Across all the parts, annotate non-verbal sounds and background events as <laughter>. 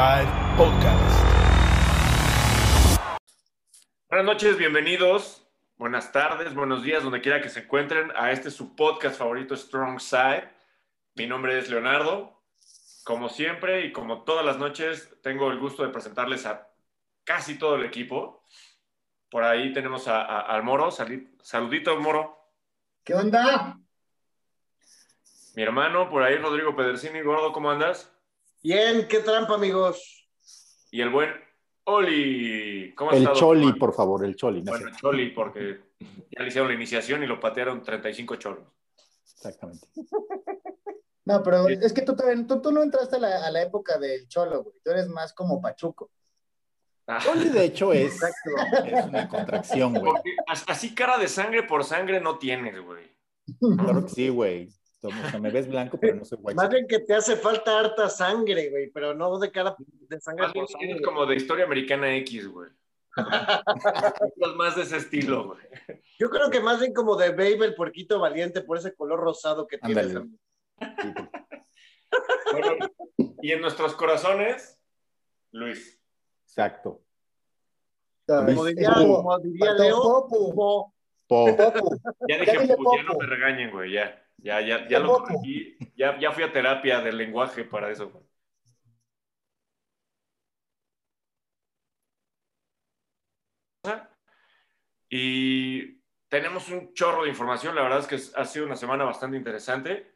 Side Podcast. Buenas noches, bienvenidos. Buenas tardes, buenos días, donde quiera que se encuentren a este su podcast favorito, Strong Side. Mi nombre es Leonardo. Como siempre y como todas las noches, tengo el gusto de presentarles a casi todo el equipo. Por ahí tenemos a, a- al Moro. Sali- saludito, Moro. ¿Qué onda? Mi hermano, por ahí Rodrigo Pedersini. Gordo, ¿cómo andas? Bien, qué trampa, amigos. Y el buen Oli. ¿Cómo has El estado? Choli, por favor, el Choli. no Bueno, sé. Choli, porque ya le hicieron la iniciación y lo patearon 35 cholos. Exactamente. <laughs> No, pero Sí. es que tú, tú, tú no entraste a la, a la época del cholo, güey. Tú eres más como Pachuco. Ah, Choli, de hecho, es, es una contracción, güey. porque as- así cara de sangre por sangre no tienes, güey. Claro que sí, güey. O sea, me ves <laughs> blanco, pero no soy white. Más bien que te hace falta harta sangre, güey, pero no de cara de sangre Más bien por sangre. como de historia americana X, güey. <laughs> Más de ese estilo, güey. Yo creo que más bien como de Babe el puerquito valiente por ese color rosado que tiene. Ándale. Sí, <laughs> Bueno, y en nuestros corazones, Luis. Exacto. Como diría, como diría Leo, Popu. como Po. Popu. Ya dije, Ya dile "Pu, ya no Popo. me regañen, güey, ya. Ya, ya, ya lo corregí. Ya, ya fui a terapia del lenguaje para eso, güey. Y tenemos un chorro de información. La verdad es que ha sido una semana bastante interesante.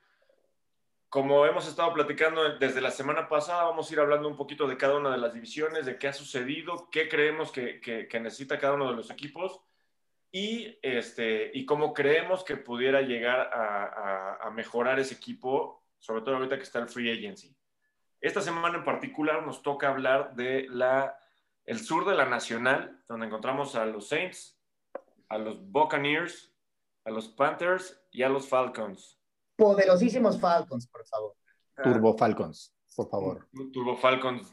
Como hemos estado platicando desde la semana pasada, vamos a ir hablando un poquito de cada una de las divisiones, de qué ha sucedido, qué creemos que, que- que necesita cada uno de los equipos y, este, y cómo creemos que pudiera llegar a, a- a mejorar ese equipo, sobre todo ahorita que está el free agency. Esta semana en particular nos toca hablar de la, el sur de la Nacional, donde encontramos a los Saints, a los Buccaneers, a los Panthers y a los Falcons. Poderosísimos Falcons, por favor. Turbo Falcons, por favor. Turbo Falcons,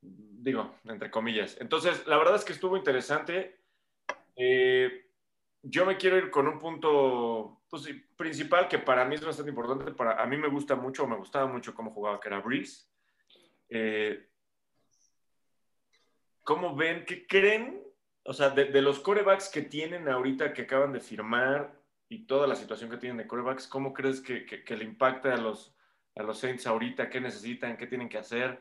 digo, entre comillas. Entonces, la verdad es que estuvo interesante. Eh, yo me quiero ir con un punto pues, principal que para mí es bastante importante. Para, a mí me gusta mucho, me gustaba mucho cómo jugaba, que era Breeze. Eh, ¿Cómo ven? ¿Qué creen? O sea, de, de los corebacks que tienen ahorita, que acaban de firmar y toda la situación que tienen de corebacks, ¿cómo crees que, que- que le impacta a los, a los Saints ahorita? ¿Qué necesitan? ¿Qué tienen que hacer?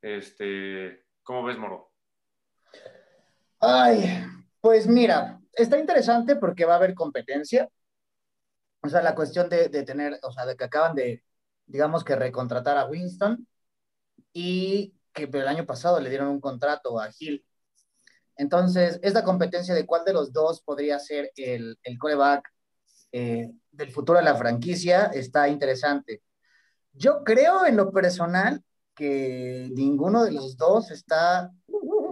Este, ¿Cómo ves, Moro? Ay, pues mira, está interesante porque va a haber competencia. O sea, la cuestión de, de tener, o sea, de que acaban de, digamos que recontratar a Winston y que el año pasado le dieron un contrato a Hill. Entonces, esta competencia de cuál de los dos podría ser el, el coreback eh, del futuro de la franquicia está interesante. Yo creo en lo personal que ninguno de los dos está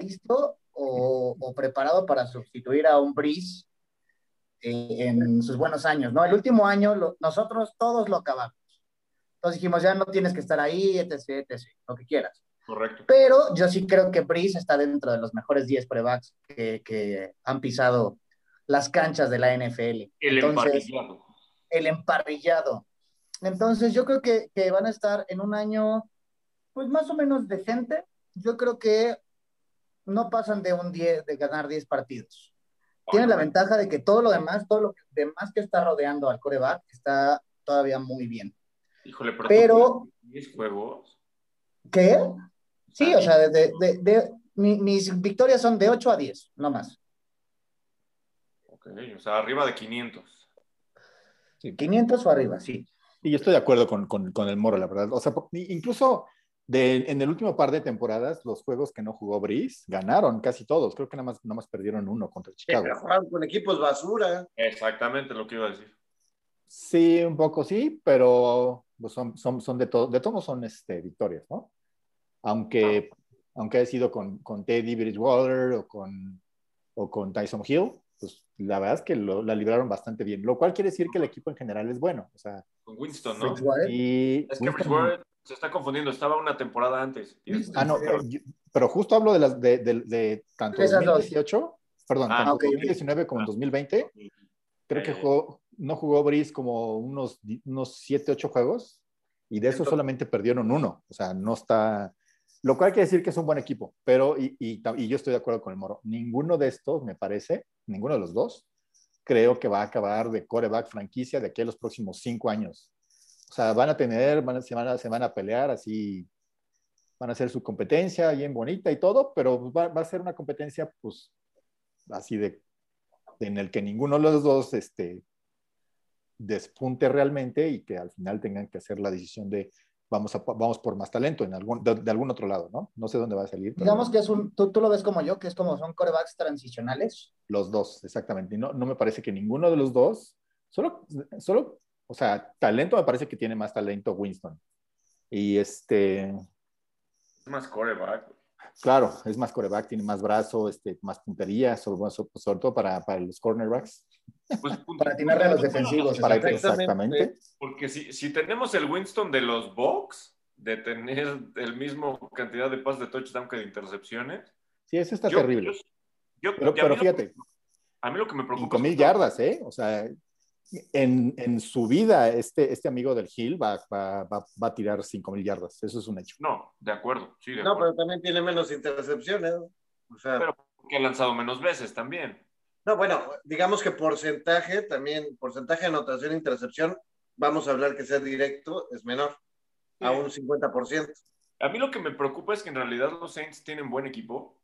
listo o, o preparado para sustituir a un Breeze eh, en sus buenos años, ¿no? El último año lo- nosotros todos lo acabamos. Entonces dijimos, ya no tienes que estar ahí, etc., etc., lo que quieras. Correcto. Pero yo sí creo que Breeze está dentro de los mejores 10 prebacks que, que han pisado las canchas de la NFL. El Entonces, emparrillado. el emparrillado. Entonces, yo creo que, que van a estar en un año, pues más o menos decente. Yo creo que no pasan de un 10, de ganar 10 partidos. Tienen la ventaja de que todo lo demás, todo lo demás que está rodeando al coreback está todavía muy bien. Híjole, pero, Pero- 10 juegos. ¿Qué? Sí, o sea, de, de- de- de- mi- mis victorias son de 8 a 10, no más. Ok, o sea, arriba de 500. 500 o arriba, sí. Y yo estoy de acuerdo con, con, con el Moro, la verdad. O sea, incluso de, en el último par de temporadas, los juegos que no jugó Breeze ganaron casi todos. Creo que nada más, nada más perdieron uno contra Chicago. Pero juegan con equipos basura. Exactamente lo que iba a decir. Sí, un poco sí, pero pues, son, son, son de todo, de todos son este, victorias, ¿no? Aunque, aunque haya sido con, con Teddy Bridgewater o con, o con Tyson Hill, pues la verdad es que lo, la libraron bastante bien, lo cual quiere decir que el equipo en general es bueno. O sea, Con Winston, ¿no? Bridgewater. y Es que Winston- Bridgewater se está confundiendo. Estaba una temporada antes. Ah, no, pero, yo- pero justo hablo de, las, de, de, de tanto Esas dos. 2018, perdón, Ah, tanto ok, ok. 2019 como Ah. 2020. Creo que Eh. jugó, no jugó Brice como unos, unos 7, 8 juegos y de Entonces- solamente perdieron uno. O sea, no está, Lo cual quiere decir que es un buen equipo, pero, y, y, y, yo estoy de acuerdo con el Moro, ninguno de estos, me parece, ninguno de los dos, creo que va a acabar de coreback franquicia de aquí a los próximos cinco años. O sea, van a tener, van a, se, van a, se van a pelear así, van a hacer su competencia bien bonita y todo, pero va, va a ser una competencia, pues, así de, en el que ninguno de los dos este, despunte realmente y que al final tengan que hacer la decisión de vamos, a, vamos por más talento en algún, de, de algún otro lado, ¿no? No sé dónde va a salir. pero- Digamos que es un, tú, tú lo ves como yo, que es como son corebacks transicionales. Los dos, exactamente. No, no me parece que ninguno de los dos, solo, solo, o sea, talento me parece que tiene más talento Winston. Y este, Es más coreback. claro, es más coreback, tiene más brazo, este, más puntería, sobre, sobre todo para, para los cornerbacks. Pues, <laughs> Para atinarle a los defensivos, Para Exactamente. exactamente. Porque si, si tenemos el Winston de los Bucks, de tener el mismo cantidad de pases de touchdown que de intercepciones. Sí, eso está yo- terrible. yo- yo- Pero, a lo- fíjate, A mí lo que me preocupa. 5 mil yardas, ¿eh? O sea, en, en su vida, este, este amigo del Hill va, va, va, va a tirar 5 mil yardas. Eso es un hecho. No, de acuerdo. Sí, de No, acuerdo. pero también tiene menos intercepciones. O sea, Pero que ha lanzado menos veces también. no, bueno, digamos que porcentaje también, porcentaje de anotación e intercepción, vamos a hablar que sea directo, es menor, a un 50%. A mí lo que me preocupa es que en realidad los Saints tienen buen equipo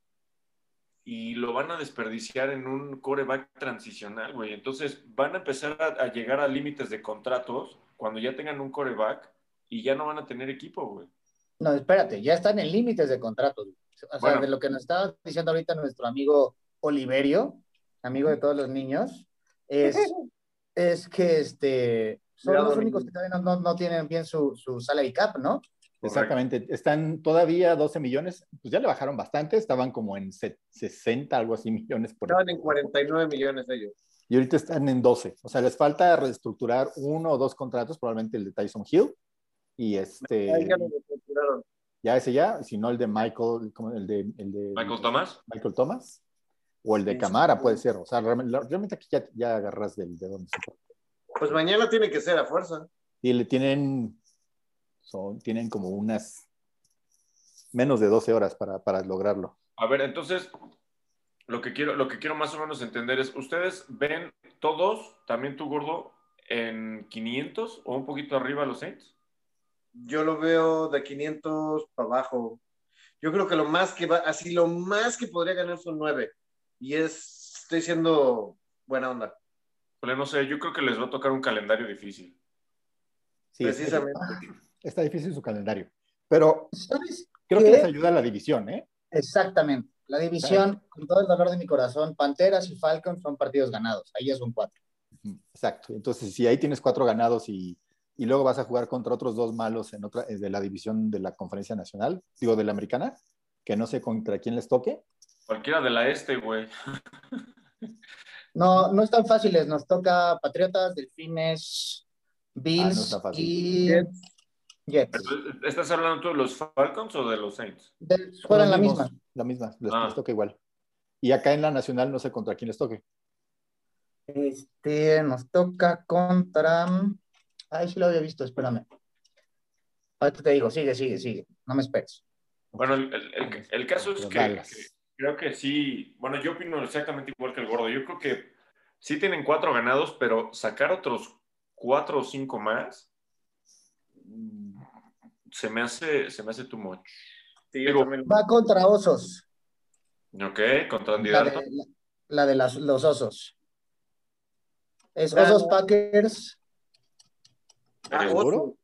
y lo van a desperdiciar en un coreback transicional, güey. Entonces van a empezar a, a llegar a límites de contratos cuando ya tengan un coreback y ya no van a tener equipo, güey. No, espérate, ya están en límites de contratos. O sea, Bueno. de lo que nos estaba diciendo ahorita nuestro amigo Oliverio, amigo de todos los niños, es, <laughs> es que este, son los únicos que todavía no, no, no tienen bien su, su salary cap, ¿no? Exactamente. Están todavía 12 millones, pues ya le bajaron bastante, estaban como en se- 60, algo así millones por Estaban en 49 millones ellos. Y ahorita están en 12. O sea, les falta reestructurar uno o dos contratos, probablemente el de Tyson Hill. Y este, Ahí ya lo reestructuraron. ya ese ya, si no el de Michael, como el de, el de Michael Thomas. Michael Thomas. O el de Camara puede ser. O sea, realmente, aquí ya, ya agarras del, de dónde se. Pues mañana tiene que ser a fuerza. Y le tienen, son, tienen como unas menos de 12 horas para, para lograrlo. A ver, entonces, lo que quiero, lo que quiero más o menos entender es, ¿ustedes ven todos, también tú gordo, en 500 o un poquito arriba los Saints? Yo lo veo de 500 para abajo. Yo creo que lo más que va, así lo más que podría ganar son 9. Y es, estoy siendo buena onda. Pues no sé, yo creo que les va a tocar un calendario difícil. Sí, es- Precisamente. Está difícil su calendario. Pero ¿Sabes creo qué? que les ayuda la división, ¿eh? Exactamente. La división, con todo el dolor de mi corazón, Panteras y Falcons son partidos ganados. Ahí es un 4. Ujú, Exacto. Entonces, si ahí tienes cuatro ganados y, y luego vas a jugar contra otros dos malos en otra eh, de la división de la conferencia nacional, digo, de la americana, que no sé contra quién les toque. Cualquiera de la este, güey. No, no están fáciles. Nos toca Patriotas, Delfines, Bills Ah, no está fácil. y Jets. Pero, ¿Estás hablando tú de los Falcons o de los Saints? De- Fueron la misma. La misma, les, Ah. les toca igual. Y acá en la nacional no sé contra quién les toque. Este, nos toca contra. Ay, sí lo había visto, espérame. Ahorita te digo, sigue, sigue, sigue. No me esperes. Bueno, el, el- el- el caso es que, creo que sí, bueno, yo opino exactamente igual que el gordo. Yo creo que sí tienen cuatro ganados, pero sacar otros cuatro o cinco más se me hace, se me hace too much. Sí, yo Digo, también. Va contra Osos. Ok, contra Andy La de, la, la de las- los Osos. Es Ah, Osos no. Packers. Ah, ¿Seguro? oso.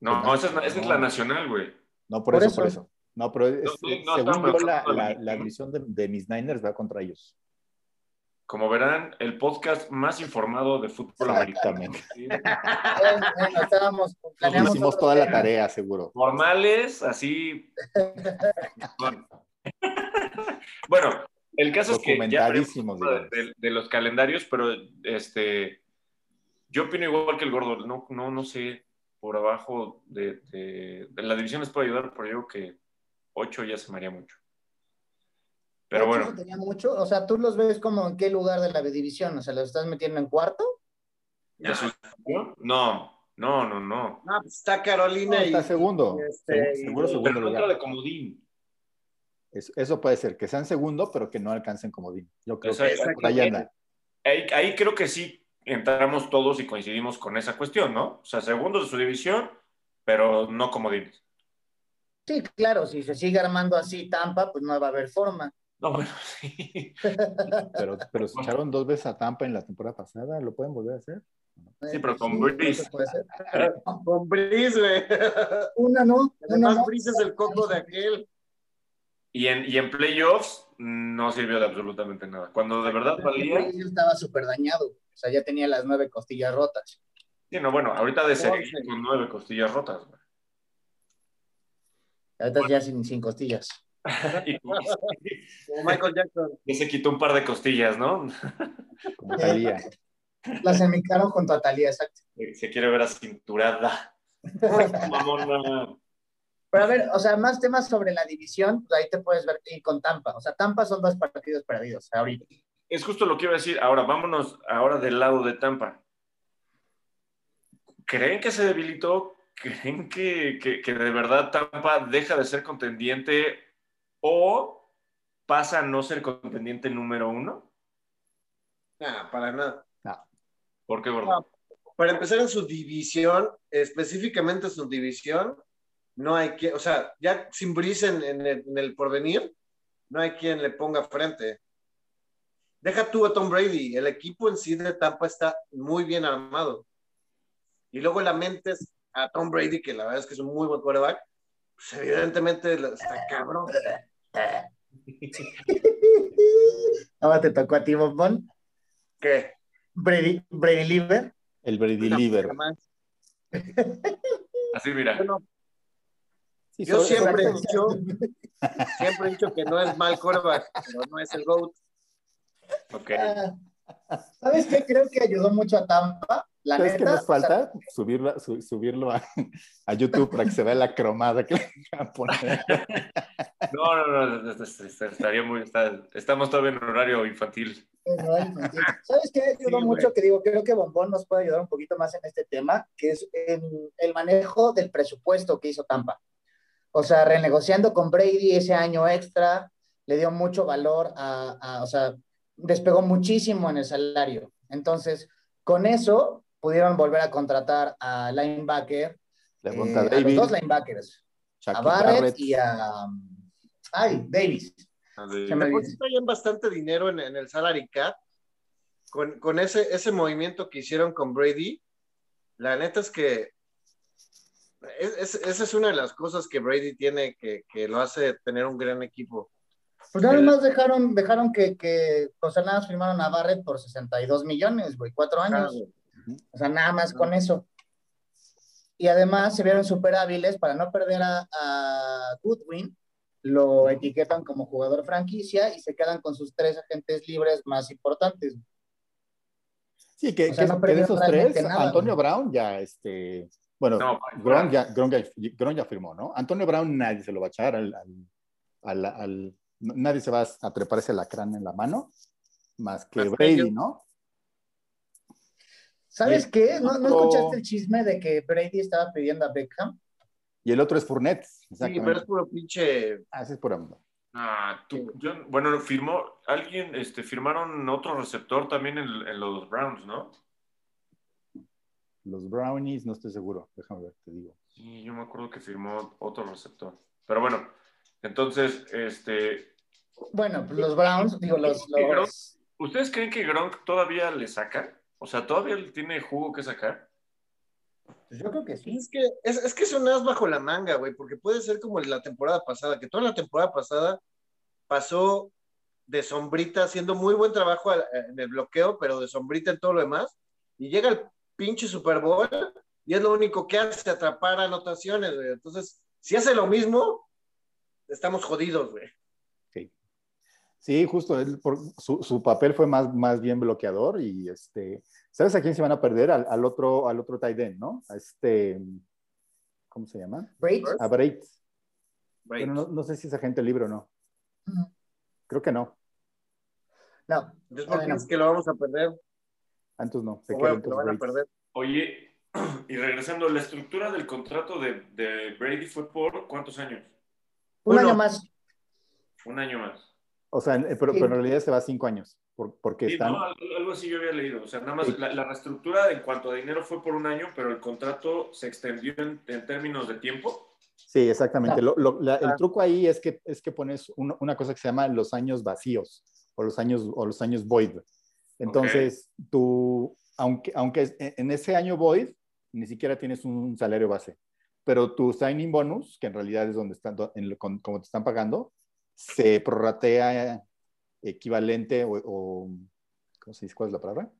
No, esa es, la- esa es la nacional, güey. No, por, Por eso, por eso. eso. No, pero es- No, no, no, según yo, la la división de, de mis Niners va contra ellos. Como verán, el podcast más informado de fútbol americano. Exactamente. ¿sí? <laughs> Bueno, estábamos, Nos hicimos toda la tarea, seguro. Formales, así. Bueno. <laughs> Bueno, el caso es que ya de, de- de los calendarios, pero este, yo opino igual que el gordo. No, no, no sé, por abajo de, de- de la división les puede ayudar, pero yo creo que 8 ya se me haría mucho. Pero bueno, tenía mucho. O sea, tú los ves como en qué lugar de la división. O sea, los estás metiendo en cuarto. ¿ya sustituyó? No, no, no, no. Ah, pues está Carolina No, y. está segundo. este, Seguro, y- segundo Pero lugar. de comodín. Es- eso puede ser, que sean segundo, pero que no alcancen comodín. Yo creo que por ahí anda. Ahí, ahí creo que sí entramos todos y coincidimos con esa cuestión, ¿no? O sea, segundos de su división, pero no como divis. Sí, claro, si se sigue armando así Tampa, pues no va a haber forma. No, <laughs> bueno, sí. Pero, pero se echaron dos veces a Tampa en la temporada pasada, ¿lo pueden volver a hacer? Sí, pero con Sí, Breeze. ser. <laughs> Con Breeze, güey. Una no, una Además, no. Breeze es el coco de aquel. Y en, y en playoffs no sirvió de absolutamente nada. Cuando de verdad valía. Breeze estaba súper dañado. O sea, ya tenía las nueve costillas rotas. Sí, no, bueno, ahorita de serie Once. con nueve costillas rotas. güey. Ahorita ya sin, sin costillas. <laughs> Y Como Michael Jackson. ya se quitó un par de costillas, ¿no? <laughs> Como Talía. Las enmicaron junto a Talía, exacto. Se quiere ver acinturada. <laughs> Mamona. Pero a ver, o sea, más temas sobre la división, pues ahí te puedes ver y con Tampa. O sea, Tampa son dos partidos perdidos ahorita. Es justo lo que iba a decir. Ahora, vámonos ahora del lado de Tampa. ¿Creen que se debilitó? ¿Creen que, que- que de verdad Tampa deja de ser contendiente o pasa a no ser contendiente número uno? Nah, para nada. ¿Por qué, gordo? Para empezar en su división, específicamente su división, no hay quien, o sea, ya sin Breeze en, en el, en el porvenir, no hay quien le ponga frente. Deja tú a Tom Brady, el equipo en sí de Tampa está muy bien armado. Y luego lamentes a Tom Brady, que la verdad es que es un muy buen quarterback, pues evidentemente está cabrón. <laughs> Ahora te tocó a ti, Bombón. ¿Qué? Brady, Brady Liver. El Brady Liver. <laughs> Así, mira. Bueno, Sí, Yo siempre he dicho, siempre he dicho que no es mal quarterback, pero no es el GOAT. Ok. Ah, ¿Sabes qué? Creo que ayudó mucho a Tampa. La ¿Sabes neta. nos falta? Subirlo, su- subirlo a, <laughs> a YouTube para que se vea la cromada que le van a poner. <laughs> No, no, no, es- es- es- estaría muy. está- estamos todavía en horario infantil. o sea. ¿Sabes qué? Ayudó Sí, mucho güey. que digo, creo que Bombón nos puede ayudar un poquito más en este tema, que es en el manejo del presupuesto que hizo Tampa. O sea, renegociando con Brady ese año extra, le dio mucho valor a, a- o sea, despegó muchísimo en el salario. Entonces, con eso pudieron volver a contratar a linebacker, Le eh, a los dos linebackers, a Chucky Barrett, Barrett. y a, ay, Davis. Sí traían bastante dinero en, en el salary cap. Con, con ese, ese movimiento que hicieron con Brady, la neta es que es- es- esa es una de las cosas que Brady tiene que, que lo hace tener un gran equipo. Pues nada más dejaron, dejaron que, que pues nada más firmaron a Barrett por 62 millones, güey, cuatro años. O sea, nada más con eso. Y además se vieron súper hábiles para no perder a, a Goodwin. Lo etiquetan como jugador franquicia y se quedan con sus tres agentes libres más importantes. Sí, que, O sea, que- no que de esos tres, nada, Antonio güey. Brown ya, este, bueno, No, Gronk ya, Gronk ya, ya firmó, ¿no? Antonio Brown nadie se lo va a echar al, al- al- nadie se va a trepar ese lacrán en la mano, más que Brady. ¿no? ¿Sabes Sí. qué? ¿No, ¿No Otro- escuchaste el chisme de que Brady estaba pidiendo a Beckham? Y el otro es Fournette, Sí, pero es puro pinche. Ah, ese es por amor. Ah, tú- yo- bueno, firmó. Alguien, este, firmaron otro receptor también en, en los Browns, ¿no? Los Brownies, no estoy seguro, déjame ver, te digo. Sí, yo me acuerdo que firmó otro receptor. Pero bueno, entonces, este, Bueno, pues los Browns, digo, los, los, ¿ustedes creen que Gronk todavía le saca? O sea, ¿todavía tiene jugo que sacar? yo creo que sí. Es que es, que as bajo la manga, güey, porque puede ser como la temporada pasada, que toda la temporada pasada pasó de sombrita, haciendo muy buen trabajo al- en el bloqueo, pero de sombrita en todo lo demás, y llega el pinche Super Bowl y es lo único que hace, atrapar anotaciones, güey. Entonces, si hace lo mismo, estamos jodidos, güey. Sí, justo, él, por- su, su papel fue más, más bien bloqueador y este, ¿sabes a quién se van a perder? Al, al otro, al otro tight end, ¿no? A este, ¿cómo se llama? Brady. A Braid. Güey. Pero no, no sé si es agente libre o no. Creo que no. No, Entonces, ¿por qué Bueno. es que lo vamos a perder? Antes no. Se queda lo van a perder. Oye, <clears throat> y regresando, la estructura del contrato de, de Brady fue por cuántos años? un Uno. año más. Un año más. O sea, en- pero, pero en realidad se va a cinco años. por- porque Sí, están. no, algo, así yo había leído. O sea, nada más Sí. la, la reestructura en cuanto a dinero fue por un año, pero el contrato se extendió en, en términos de tiempo. Sí, exactamente. Lo- lo- la- el Ah. truco ahí es que, es que pones una, una cosa que se llama los años vacíos o los años, o los años void. Entonces, tú, aunque, aunque en ese año void, ni siquiera tienes un salario base, pero tu signing bonus, que en realidad es donde están, en con- como te están pagando, se prorratea equivalente o, o- ¿cómo se dice? ¿Cuál es la palabra?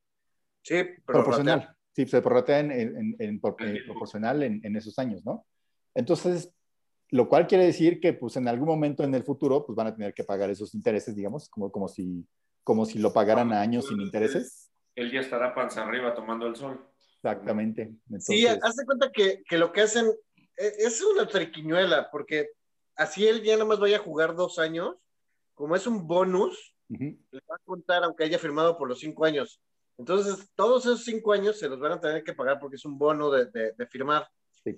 Sí, proporcional. Sí, se prorratea en, en- en- por- En eh, proporcional en, en esos años, ¿no? Entonces, lo cual quiere decir que pues en algún momento en el futuro pues van a tener que pagar esos intereses, digamos, como, como, si, como si lo pagaran a años sin intereses. Él ya estará panza arriba tomando el sol. Exactamente. Sí, Entonces, haz de cuenta que, que lo que hacen e- es una triquiñuela, porque así él ya nada más vaya a jugar dos años, como es un bonus, ujú, le va a contar aunque haya firmado por los cinco años. Entonces, todos esos cinco años se los van a tener que pagar porque es un bono de, de- de firmar. pero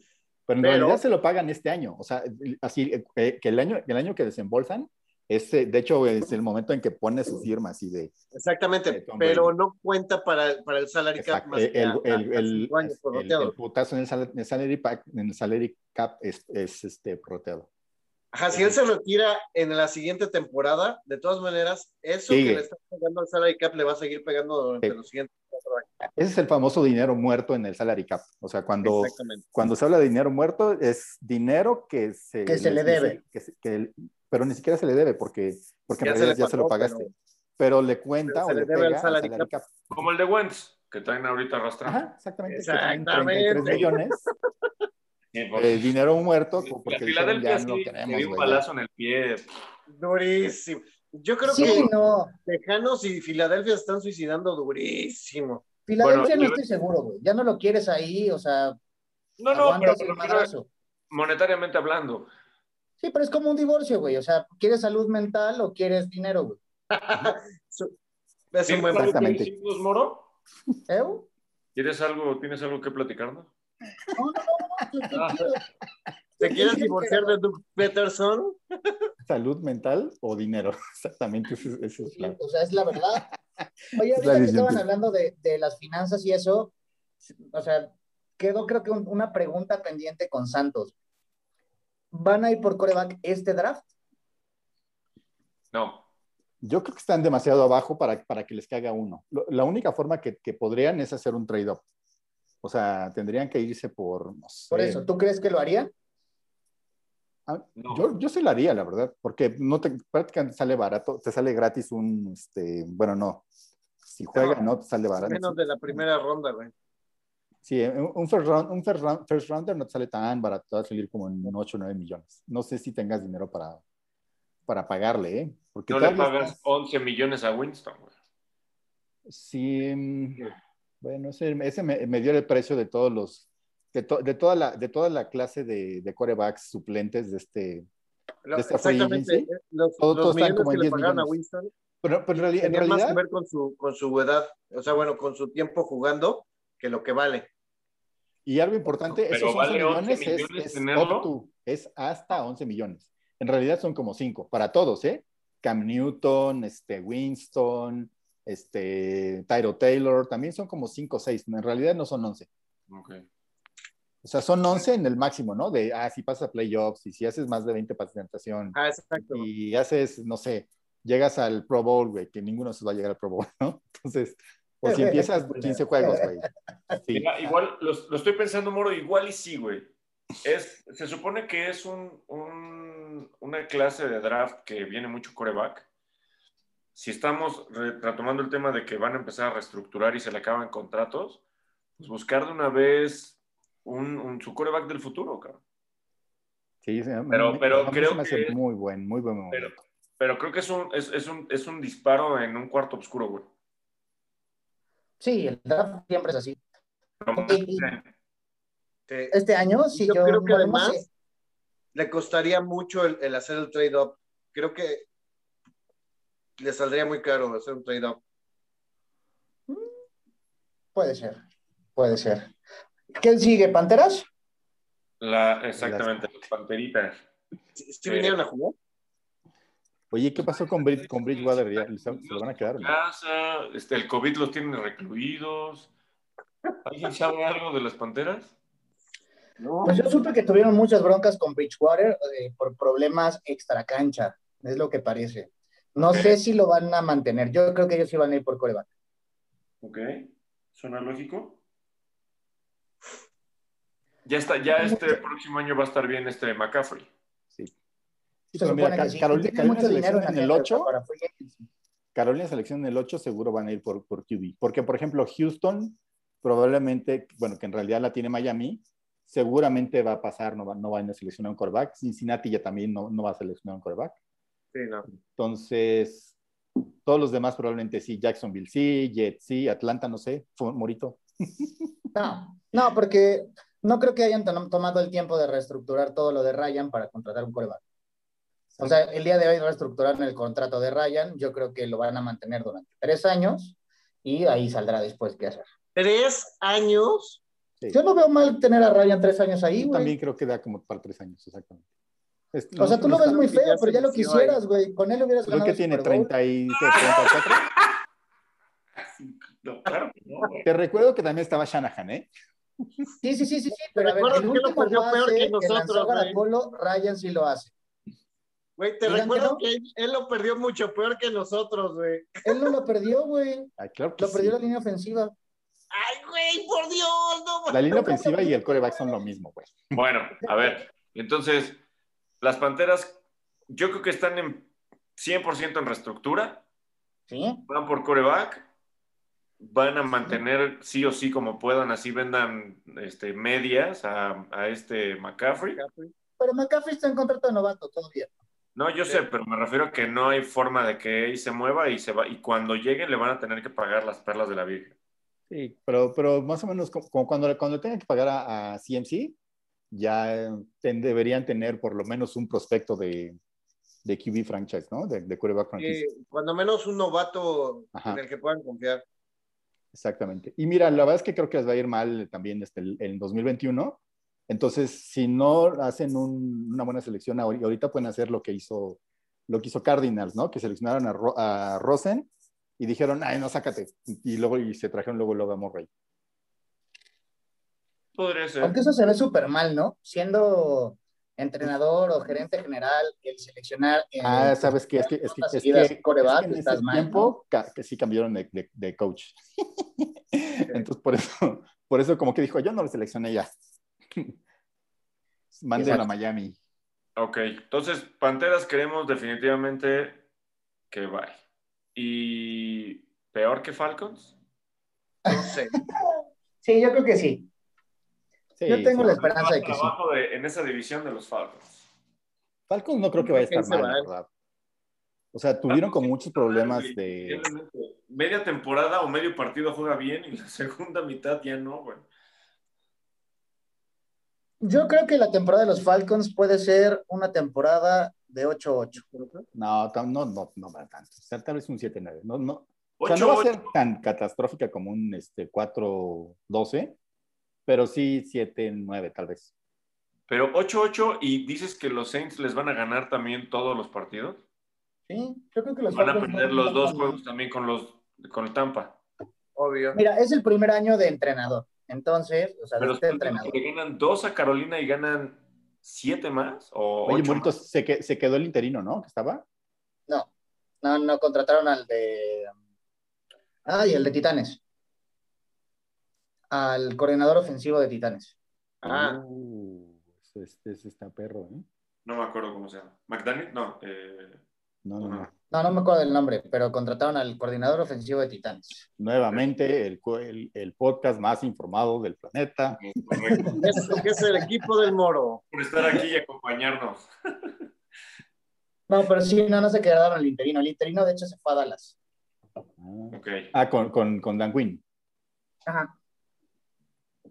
en pero- realidad se lo pagan este año. O sea, así eh, que el año, el año que desembolsan, es, eh, de hecho, es el momento en que pone su firma así de, Exactamente, Eh, pero no cuenta para, para el salary cap Exacto. más El, que el, a- el, el- cinco años por el- roteado. el putazo en el, sal- en el salary, pack- en el salary cap es, es este roteado. Ajá, si él se retira en la siguiente temporada, de todas maneras, eso Sigue. que le está pegando al salary cap le va a seguir pegando durante Sí. los siguientes cuatro años. Ese es el famoso dinero muerto en el salary cap. O sea, cuando, Exactamente. cuando se habla de dinero muerto, es dinero que se, Que se le debe. dice que se- que el- pero ni siquiera se le debe porque, porque en Ya se realidad le ya se lo pagaste. pero- Pero, le cuenta pero se o le le debe pega al al salary salary cap. Como el de Wentz, que traen ahorita arrastrando. Ajá, exactamente. que traen 33 Exactamente. millones <laughs> Sí, por- de dinero muerto la porque ya sí no queremos, dio un güey, ya". palazo en el pie. Durísimo. Yo creo Sí, que no. Tejanos y Filadelfia están suicidando durísimo. Filadelfia Bueno, no estoy seguro, güey. Ya no lo quieres ahí, o sea, No, no, pero refiero madrazo. monetariamente hablando. Sí, pero es como un divorcio, güey. O sea, ¿quieres salud mental o quieres dinero, güey? <laughs> Es un ¿Tienes buen Moro? ¿Eh? algo, ¿Tienes algo que platicarnos? No, no, no, <laughs> ¿Te quieres divorciar de Doug Peterson? salud mental o dinero. <laughs> Exactamente, ese, ese es la- O sea, es la verdad. Oye, ahorita que estaban hablando de, de las finanzas y eso, o sea, quedó creo que un- una pregunta pendiente con Santos. ¿Van a ir por coreback este draft? No. Yo creo que están demasiado abajo para, para que les caiga uno. Lo- La única forma que, que podrían es hacer un trade-up. O sea, tendrían que irse por, no sé. Por eso, ¿tú crees que lo haría? Ah, No. Yo, yo se la haría, la verdad, porque no te, prácticamente sale barato, te sale gratis un, este, bueno, no, si juega, no, te sale barato. Menos de la primera ronda, güey. Sí, un un first, round, un first, round- first rounder no te sale tan barato, te va a salir como en 8 o 9 millones. No sé si tengas dinero para, para pagarle, ¿eh? Porque No le pagas estás- 11 millones a Winston, güey. Sí, mm, bueno, ese, ese me, me dio el precio de todos los, de, to- de, toda, la, de toda la clase de, de quarterbacks suplentes de este. Lo- De esta free exactamente. agency. eh, Los, Todo- los todos están millones como que en le 10 pagaron a millones. Winston Pero, pero en, en tenían más que realidad, ver con su, con su edad. O sea, bueno, con su tiempo jugando que lo que vale. y algo importante, Pero esos 11 vale 11 millones, es, millones es tenerlo. up to, es hasta 11 millones. En realidad son como 5, para todos, ¿eh? Cam Newton, este, Winston, este, Tyro Taylor, también son como 5 o 6, en realidad no son 11. Ok. O sea, son 11 en el máximo, ¿no? De, ah, si pasas a playoffs y si haces más de 20 pases de anotación Ah, exacto. y haces, no sé, llegas al Pro Bowl, güey, que ninguno se va a llegar al Pro Bowl, ¿no? <laughs> Entonces, o si empiezas <laughs> 15 juegos, güey. Sí. Mira, igual, lo, lo estoy pensando, Moro, igual y sí, güey. Es, se supone que es un, un- una clase de draft que viene mucho coreback. Si estamos re- retomando el tema de que van a empezar a reestructurar y se le acaban contratos, pues buscar de una vez un, un- su coreback del futuro, cabrón. Sí, Pero- me- pero creo se me hace que- muy buen, muy buen momento. Pero, pero creo que es un, es, es un, es un disparo en un cuarto oscuro, güey. Sí, el draft siempre es así. Y- Sí. Este año, sí, yo, yo, creo que además sé. le costaría mucho el, el hacer el trade-up. Creo que le saldría muy caro hacer un trade-up. Puede ser, puede ser. ¿Qué sigue, Panteras? La, exactamente, las panteritas. ¿Sí, sí vinieron a jugar? Oye, ¿qué pasó con, Brid- con Bridgewater? ¿Ya ¿Se, lo van a quedar? o no? Casa, este, el COVID los tiene recluidos. ¿Alguien sabe algo de las panteras? No, Pues yo supe que tuvieron muchas broncas con Bridgewater eh, por problemas extra cancha, es lo que parece. No sé si lo van a mantener. Yo creo que ellos sí van a ir por coreback. Ok, suena lógico. Ya está, ya este próximo año va a estar bien este McCaffrey. Sí. Se mira. Carolina, Tiene Carolina selecciona en el la 8, para free agency. Carolina selección en el 8 seguro van a ir por, por QB. Porque, por ejemplo, Houston probablemente, bueno, que en realidad la tiene Miami, seguramente va a pasar, no, va, no van a seleccionar un quarterback. Cincinnati ya también no, no va a seleccionar un quarterback. Sí, no. Entonces, todos los demás probablemente sí. Jacksonville sí, Jets sí, Atlanta no sé, Morito. <laughs> No, no, porque no creo que hayan tom- tomado el tiempo de reestructurar todo lo de Ryan para contratar un coreback. O sea, el día de hoy reestructuraron el contrato de Ryan, yo creo que lo van a mantener durante tres años y ahí saldrá después qué hacer. Tres años. Sí. Yo no veo mal tener a Ryan tres años ahí, Yo güey. también creo que da como para tres años, exactamente. O sea, tú lo ves muy que ya feo, pero ya lo quisieras, güey. Con él hubieras Creo ganado que el tiene Super Bowl. 30 y, ¿qué? 34. <laughs> No, claro que no, güey. Te recuerdo que también estaba Shanahan, ¿eh? Sí, sí, sí, sí, sí, pero a ver, recuerdo el que lo último perdió peor pase que que nosotros. Garapolo, Ryan sí lo hace. Güey, te que recuerdo no. que él, lo perdió mucho peor que nosotros, güey. Él no lo perdió, güey. Ay, claro que Lo perdió sí. la línea ofensiva. Ay, güey, por Dios, no. La línea ofensiva y el coreback son lo mismo, güey. Bueno, a ver, entonces, las panteras, yo creo que están en 100% en reestructura, Sí. van por coreback, van a mantener sí o sí como puedan, así vendan este, medias a, a este McCaffrey. Pero McCaffrey está en contrato de novato todavía. No, yo sé, pero me refiero a que no hay forma de que él se mueva y se va, y cuando lleguen le van a tener que pagar las perlas de la Virgen. Sí, pero, pero más o menos como, como cuando, cuando tengan que pagar a, a CMC, ya ten- deberían tener por lo menos un prospecto de, de QB franchise, ¿no? De, de quarterback franchise. Sí, cuando menos un novato Ajá. en el que puedan confiar. Exactamente. Y mira, la verdad es que creo que les va a ir mal también este, el, el 2021. Entonces, si no hacen un- una buena selección ahori- ahorita, pueden hacer lo que hizo, lo que hizo Cardinals, ¿no? Que seleccionaron a, Ro- a Rosen y dijeron, ay, no, sácate. Y luego y se trajeron luego, luego a Murray. Podría ser. Aunque eso se ve súper mal, ¿no? Siendo entrenador o gerente general, el seleccionar. eh, Ah, sabes que es que, es que, es que- coreback, es que en estás ese mal, tiempo que sí cambiaron de, de- de coach. <laughs> Entonces, por eso, por eso como que dijo, yo no lo seleccioné ya. <laughs> Manden a. Miami. Ok, entonces Panteras queremos definitivamente que vaya. ¿Y peor que Falcons? No <laughs> sé. Sí, yo creo que sí. Sí, Yo tengo sí. la esperanza de que sí. De- en esa división de los Falcons. Falcons no creo que vaya a estar mal, la va, verdad. O sea, tuvieron como muchos problemas de... Media temporada o medio partido juega bien y la <laughs> segunda mitad ya no, güey. Yo creo que la temporada de los Falcons puede ser una temporada de 8-8. No, no, no, no va tanto. O sea, tal vez un 7-9. No, no. O sea, no va a 8-8. ser tan catastrófica como un este, 4-12, pero sí 7-9 tal vez. Pero 8-8 y dices que los Saints les van a ganar también todos los partidos. Sí, yo creo que los Van a perder los dos juegos también con los con el Tampa. Obvio. Mira, es el primer año de entrenador. Entonces, o sea, de Pero este ¿estás diciendo entrenador. que ganan dos a Carolina y ganan siete más o Oye, ocho Morito, más? se, que- se quedó el interino, ¿no? Que estaba. No, no, no contrataron al de. Ay, el de Titanes. Al coordinador ofensivo de Titanes. Ah, Uh, ese, ese está perro, ¿eh? No me acuerdo cómo se llama. ¿McDaniel? No. eh, No, no, no. No, no me acuerdo del nombre, pero contrataron al coordinador ofensivo de Titanes. Nuevamente, el, el, el podcast más informado del planeta. <laughs> correcto. es, es el equipo del Moro. Por estar aquí y acompañarnos. <laughs> No, pero sí, no, no se quedaron el interino. El interino, de hecho, se fue a Dallas. Ah, Ok. Ah, con, con, con Dan Quinn. Ajá.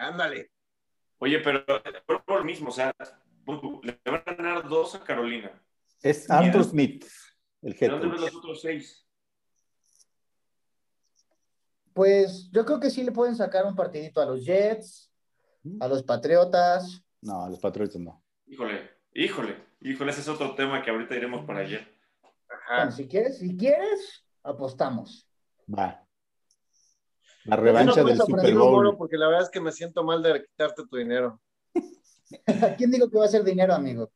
Ándale. Oye, pero por lo mismo, o sea, le van a ganar dos a Carolina. Es. Arthur Smith, el ¿De head dónde ven coach. los otros seis? Pues yo creo que sí le pueden sacar un partidito a los Jets, a los Patriotas. No, los Patriots no. Híjole, híjole, híjole, ese es otro tema que ahorita iremos para ayer. Ajá. Bueno, si quieres, si quieres, apostamos. Va. La No revancha puedes del Super Bowl. porque la verdad es que me siento mal de quitarte tu dinero. <laughs> ¿Quién dijo que va a ser dinero, amigo?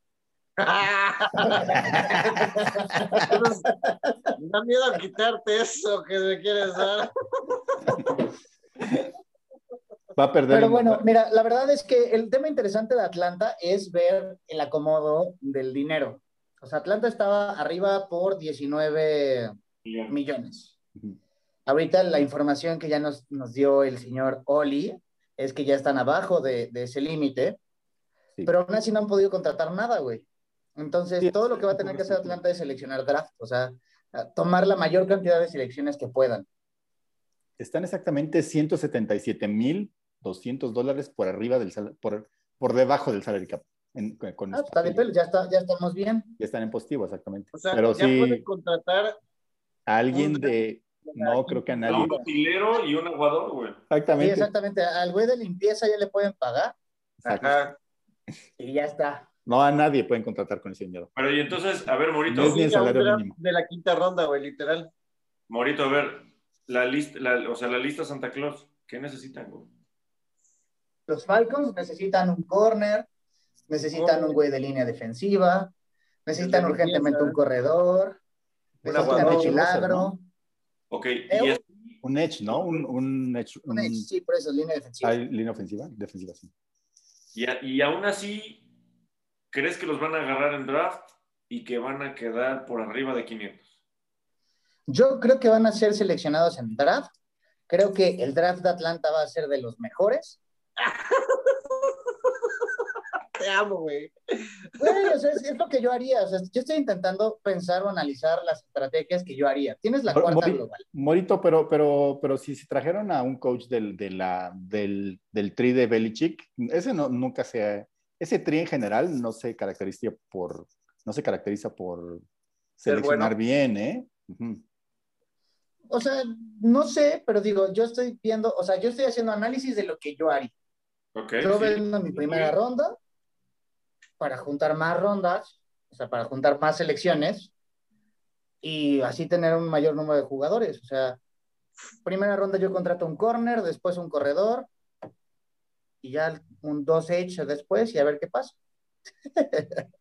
Entonces, <laughs> me da miedo quitarte eso que me quieres dar. Va a perder. Pero en- bueno, mira, la verdad es que el tema interesante de Atlanta es ver el acomodo del dinero. O sea, Atlanta estaba arriba por 19 millones. Ujú. Ahorita la información que ya nos, nos dio el señor Oli es que ya están abajo de, de ese límite, Sí. pero aún así no han podido contratar nada, güey. Entonces, Sí, todo lo que va a tener que hacer Atlanta es seleccionar draft, o sea, tomar la mayor cantidad de selecciones que puedan. Están exactamente 177 mil 200 dólares por arriba del sal- por, por debajo del salary cap. En- con- Ah, estos está de pelo, ya, está, ya estamos bien. Ya están en positivo, exactamente. O sea, Pero ya sí, pueden contratar a alguien un- de. No, creo que a A nadie. un utilero y un aguador, güey. Sí, Exactamente. exactamente. Al güey de limpieza ya le pueden pagar. Ajá. y ya está. No a nadie pueden contratar con ese dinero. Pero y entonces, a ver, Morito, No es ni el salario mínimo. De la quinta ronda, güey, literal. Morito, a ver, la lista, la- o sea, la lista Santa Claus, ¿qué necesitan, güey? Los Falcons necesitan un corner, necesitan un güey de línea defensiva, necesitan urgentemente un corredor, necesitan un milagro. Ok, Eh, y es- Un edge, ¿no? Un, un edge. Un un- edge, sí, por eso, línea defensiva. ¿Hay línea ofensiva? Defensiva, sí. y, a- y aún así, ¿crees que los van a agarrar en draft y que van a quedar por arriba de 500? Yo creo que van a ser seleccionados en draft. Creo que el draft de Atlanta va a ser de los mejores. <laughs> Te amo, güey. Güey, o sea, es, es lo que yo haría. O sea, yo estoy intentando pensar o analizar las estrategias que yo haría. Tienes la Mor- cuarta Mori- global. Morito, pero, pero, pero si se trajeron a un coach del, de la, del, del tri de Belichick, ese no, nunca se, ese tri en general no se caracteriza por, no se caracteriza por seleccionar bueno. bien, ¿eh? Ujú. O sea, no sé, pero digo, yo estoy viendo, o sea, yo estoy haciendo análisis de lo que yo haría. Ok, Yo sí. vendo mi primera ronda para juntar más rondas, o sea, para juntar más selecciones y así tener un mayor número de jugadores. O sea, primera ronda yo contrato un corner, después un corredor y ya un 2H después y a ver qué pasa. <laughs>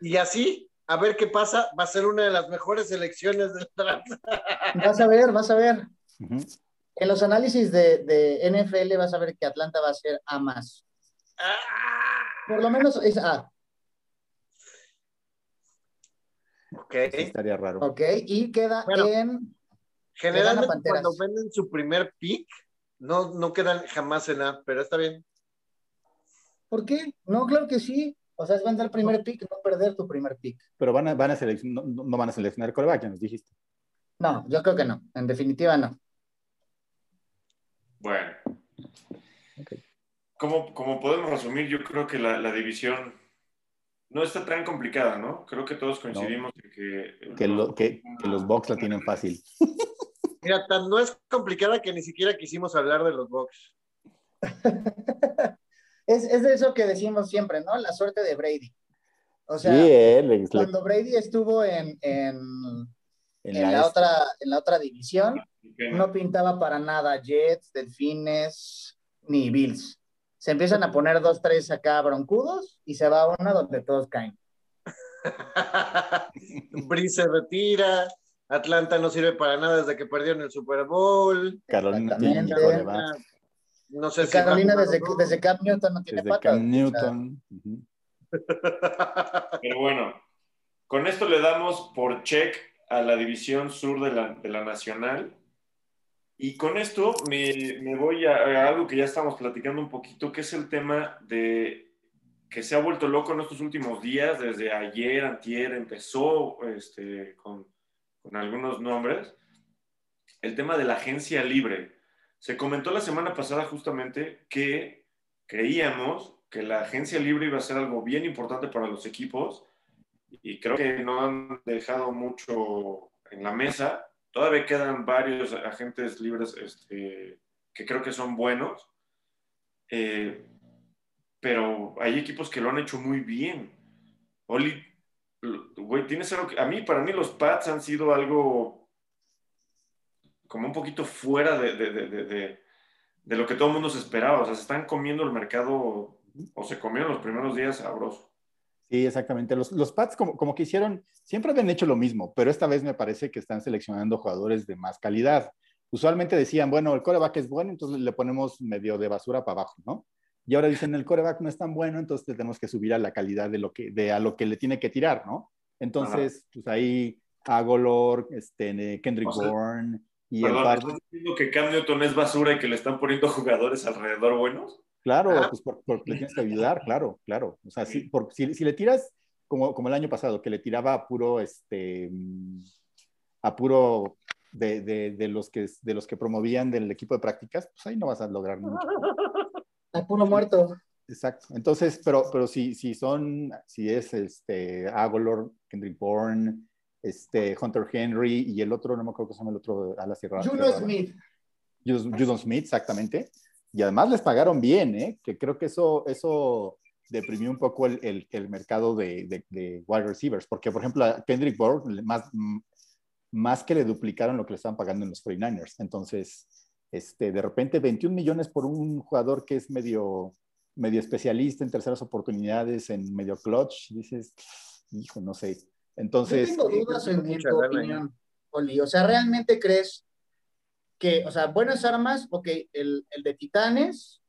Y así, a ver qué pasa, va a ser una de las mejores selecciones del draft. <laughs> Vas a ver, vas a ver. Ujú. En los análisis de, de NFL vas a ver que Atlanta va a ser A más. Por lo menos es A, Ok. Sí, estaría raro. ¿ok? Y queda Bueno. en... Generalmente cuando venden su primer pick, no, no quedan jamás en A, pero está bien. ¿Por qué? No, claro que sí. O sea, es vender el primer pick, no perder tu primer pick. Pero van a, van a seleccionar, no, no van a seleccionar coreback, ya nos dijiste. No, yo creo que no. En definitiva, no. Bueno. Ok. Como, como podemos resumir, yo creo que la, la división no está tan complicada, ¿no? Creo que todos coincidimos en que... Que, lo- que, que los Bucks la tienen fácil. <laughs> Mira, tan no es complicada que ni siquiera quisimos hablar de los Bucks. <laughs> Es, es de eso que decimos siempre, ¿no? La suerte de Brady. O sea, sí, eh, cuando Brady estuvo en, en, en en la la este- otra, en la otra división, que no pintaba para nada Jets, Delfines, ni Bills. Se empiezan a poner dos, tres acá broncudos y se va una donde todos caen. <laughs> Breeze se retira, Atlanta no sirve para nada desde que perdieron el Super Bowl. Carolina tiene. No sé si Carolina va a desde, no. desde Cam Newton no tiene Desde patas. Cam Newton. <laughs> Pero bueno, con esto le damos por check a la división sur de la, de la nacional. Y con esto me, me voy a, a algo que ya estamos platicando un poquito, que es el tema de que se ha vuelto loco en estos últimos días, desde ayer, antier, empezó este, con, con algunos nombres, el tema de la agencia libre. Se comentó la semana pasada justamente que creíamos que la agencia libre iba a ser algo bien importante para los equipos y creo que no han dejado mucho en la mesa. Todavía quedan varios agentes libres este, que creo que son buenos, eh, pero hay equipos que lo han hecho muy bien. Oli, güey, tienes algo a mí, para mí los Pats han sido algo como un poquito fuera de lo que todo el mundo se esperaba. O sea, se están comiendo el mercado, o se comieron los primeros días sabroso. Sí, exactamente. Los, los Pats como, como que hicieron, siempre habían hecho lo mismo, pero esta vez me parece que están seleccionando jugadores de más calidad. Usualmente decían, bueno, el coreback es bueno, entonces le ponemos medio de basura para abajo, ¿no? Y ahora dicen, el coreback no es tan bueno, entonces tenemos que subir a la calidad de, lo que, de a lo que le tiene que tirar, ¿no? Entonces, Ajá. pues ahí Agolor, este, Kendrick o sea, Bourne y perdón, el. ¿Estás diciendo que Cam Newton es basura y que le están poniendo <laughs> jugadores alrededor buenos? Claro, ah. pues porque por, le tienes que ayudar, claro, claro. O sea, si, por, si, si, le tiras como, como el año pasado, que le tiraba a puro, este, a puro de, de, de, los que, de los que promovían del equipo de prácticas, pues ahí no vas a lograr mucho. <laughs> A puro muerto. Exacto. Entonces, pero, pero si, si son, si es este Agolor, Kendrick Bourne, este Hunter Henry y el otro, no me acuerdo cómo se llama el otro a la cerrada. Juno Smith. Judon Smith, exactamente. Y además les pagaron bien, ¿eh? Que creo que eso, eso deprimió un poco el, el, el mercado de, de, de, wide receivers. Porque, por ejemplo, a Kendrick Bourne, más, más que le duplicaron lo que le estaban pagando en los 49ers. Entonces, este, de repente 21 millones por un jugador que es medio, medio especialista en terceras oportunidades, en medio clutch, dices, hijo, no sé. Entonces... Yo tengo dudas en, en tu opinión, Oli. O sea, ¿realmente crees que, o sea, buenas armas, ok, el, el de Titanes,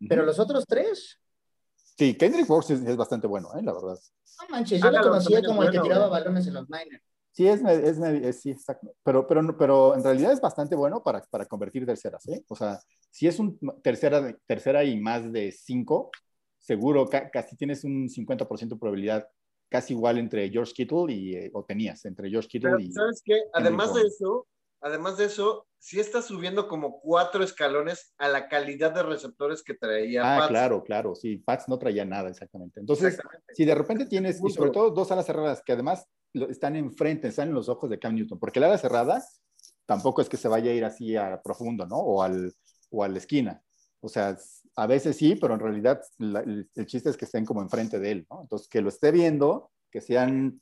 uh -huh. pero los otros tres? Sí, Kendrick Bourne es, es, bastante bueno, ¿eh? la verdad. No manches, yo ah, lo conocía como el que tiraba bueno. balones en los Niners. Sí, es, es, es, sí, exacto. Pero, pero, pero en realidad es bastante bueno para, para convertir terceras, ¿eh? O sea, si es un tercera, tercera y más de cinco, seguro ca casi tienes un 50% de probabilidad casi igual entre George Kittle y, eh, o tenías, entre George Kittle pero, y... ¿Sabes qué? Además de eso, además de eso, sí está subiendo como cuatro escalones a la calidad de receptores que traía Ah, Pats. claro, claro, sí, Pats no traía nada exactamente. Entonces, exactamente. si de repente tienes, y sobre todo dos alas cerradas que además están enfrente, están en los ojos de Cam Newton, porque la ala cerrada tampoco es que se vaya a ir así a profundo, ¿no? O, al, o a la esquina. O sea, a veces sí, pero en realidad la, el, el, chiste es que estén como enfrente de él, ¿no? Entonces, que lo esté viendo, que sean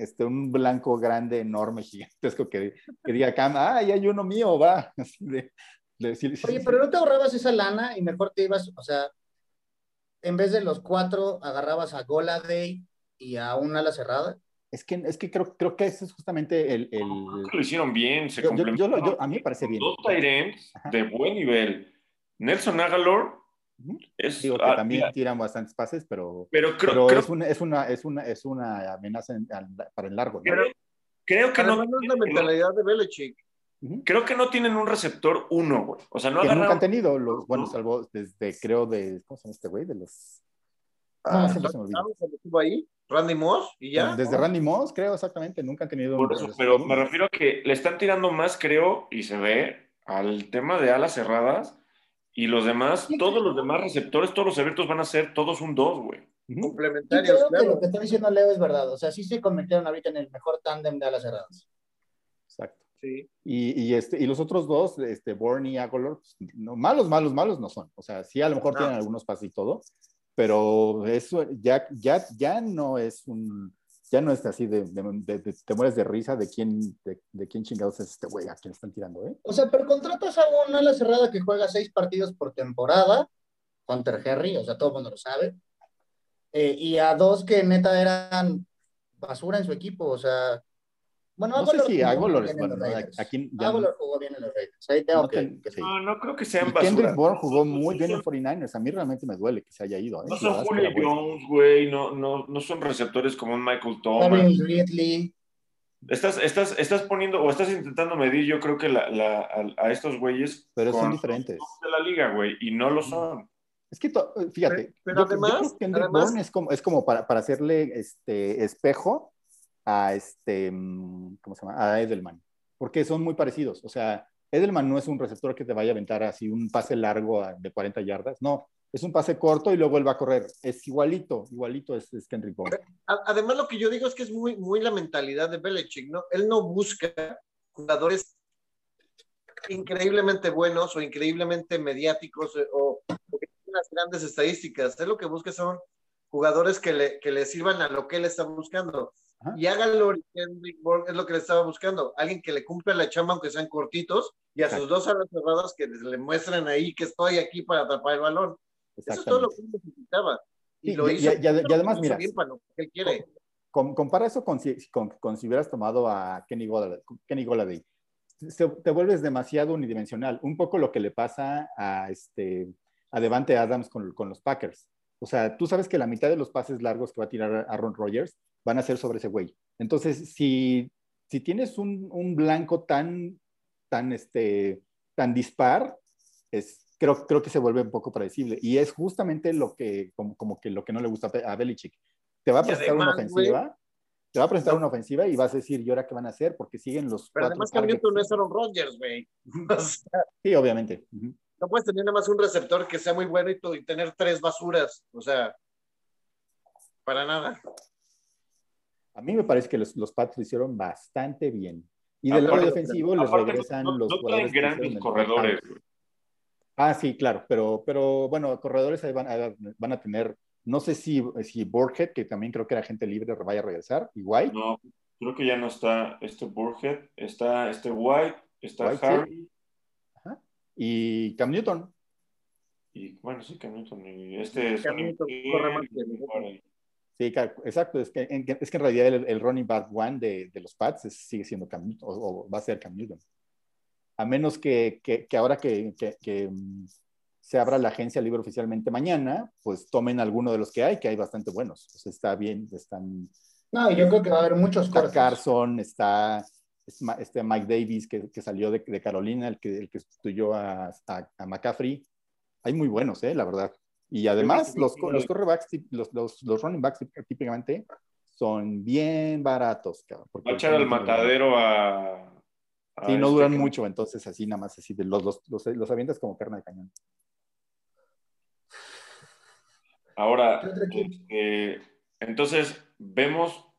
este, un blanco grande, enorme, <laughs> gigantesco, que, que diga Cam, ah, hay uno mío, va. <laughs> Así de, de decir, Oye, sí, pero no te ahorrabas esa lana y mejor te ibas, o sea, en vez de los cuatro, agarrabas a Goladay y a un ala cerrada. Es que, es que creo, creo que ese es justamente el... el... Lo hicieron bien, se yo, yo, yo, a mí me parece bien. Dos Tyrants de buen nivel. Nelson Agalor es, Digo que ah, también mira, tiran bastantes pases, pero, pero, creo, pero creo, es, una, es, una, es, una, es una amenaza en, para el largo. ¿no? Creo, creo que no, no es la mentalidad de Belichick. Creo que no tienen un receptor uno, güey. O sea, no agarraron... nunca han tenido los, bueno, salvo desde, creo, de, ¿cómo se llama este güey? De los... Ah, se, se me olvidó. ahí? Randy Moss y ya. Desde Randy Moss, creo, exactamente, nunca han tenido. Por eso, pero me refiero a que le están tirando más, creo, y se ve al tema de alas cerradas. Y los demás, todos los demás receptores, todos los abiertos van a ser todos un 2, güey. Complementarios. Creo claro. que lo que está diciendo Leo es verdad. O sea, sí se convirtieron ahorita en el mejor tándem de alas cerradas. Exacto. Sí. Y, y, este, y los otros dos, este, Born y Agolor, pues, no, malos, malos, malos no son. O sea, sí a lo mejor no. tienen algunos pasos y todo, pero eso ya, ya, ya no es un, ya no es así de, de, de, te mueres de risa de quién, de, quién chingados es este güey a quién están tirando, ¿eh? O sea, pero contratas a una ala cerrada que juega seis partidos por temporada, Hunter Henry, o sea, todo el mundo lo sabe, eh, y a dos que neta eran basura en su equipo, o sea, bueno, no sé si Agolor es bueno. Aquí ya Agolor jugó bien en los Raiders. Ahí tengo no, que, que sí. no, no creo que sean basura. Kendrick Bourne jugó muy bien en 49ers. A mí realmente me duele que se haya ido. ¿eh? No son Julio Jones, güey. No, no, no son receptores como un Michael Thomas. Ridley. Estás, estás, estás poniendo o estás intentando medir, yo creo que la, la, a, a, estos güeyes. Pero son diferentes. De la liga, güey, y no lo son. Es que, fíjate, pero, pero yo, además, yo Kendrick además, Bourne es como, es como para, para hacerle este espejo a este, mm, ¿cómo se llama? A Edelman, porque son muy parecidos. O sea, Edelman no es un receptor que te vaya a aventar así un pase largo de 40 yardas, no, es un pase corto y luego él va a correr. Es igualito, igualito es, es Kendrick Bourne. Además, lo que yo digo es que es muy, muy la mentalidad de Belichick, ¿no? Él no busca jugadores increíblemente buenos o increíblemente mediáticos o, o tienen las grandes estadísticas. Él lo que busca son jugadores que le, que le sirvan a lo que él está buscando. Ajá. Y Bourne es lo que le estaba buscando. Alguien que le cumpla la chamba, aunque sean cortitos, y a sus dos alas cerradas que le muestren ahí que estoy aquí para atrapar el balón. Eso es todo lo que él necesitaba. Y Sí, lo y- hizo. y- y- además, lo mira, bien para lo que él quiere. Com- compara eso con si, con, con si hubieras tomado a Kenny Golladay. Kenny Golladay. Se- te vuelves demasiado unidimensional. Un poco lo que le pasa a, este, a Devante Adams con, con los Packers. O sea, tú sabes que la mitad de los pases largos que va a tirar Aaron Rodgers van a ser sobre ese güey. Entonces, si, si tienes un, un blanco tan, tan, este, tan dispar, es, creo, creo que se vuelve un poco predecible. Y es justamente lo que, como, como que lo que no le gusta a Belichick. Te va a Y presentar una además, ofensiva, te va a presentar una ofensiva y vas a decir, ¿y ahora qué van a hacer? Porque siguen los Pero cuatro además. Newton no es Aaron Rodgers, güey. <laughs> Sí, obviamente. Ujú. No puedes tener nada más un receptor que sea muy bueno y, todo- y tener tres basuras. O sea, para nada. A mí me parece que los, los Pats lo hicieron bastante bien. Y del lado defensivo les regresan no, los no jugadores grandes corredores. Ah, sí, claro, pero, pero bueno, corredores ahí van, a- van a tener, no sé si, si Borget, que también creo que era gente libre, vaya a regresar, y White. No, creo que ya no está este Burhead, está este White, está White, sí. Y Cam Newton. y bueno, sí, Cam Newton, y este Cam Sonny Newton corre más que. Sí, exacto, es que en, es que en realidad el, el running back one de, de los Pats es- sigue siendo Cam Newton, o, o va a ser Cam Newton. A menos que, que, que ahora que, que- que, mm, se abra la agencia libre oficialmente mañana, pues tomen alguno de los que hay, que hay bastante buenos. Sea, está bien, están No, yo creo que va a haber muchos Está cortes. Carson, está es este Mike Davis que, que salió de, de Carolina, el que, el que sustituyó a, a, a McCaffrey. Hay muy buenos, eh, la verdad. Y además, los, los cornerbacks, tip- los, los, los running backs típicamente son bien baratos. cabrón, porque Va a echar al matadero a. a Sí, no este duran que- mucho, entonces así nada más, así de los, los, los, los avientas como carne de cañón. Ahora, este, entonces vemos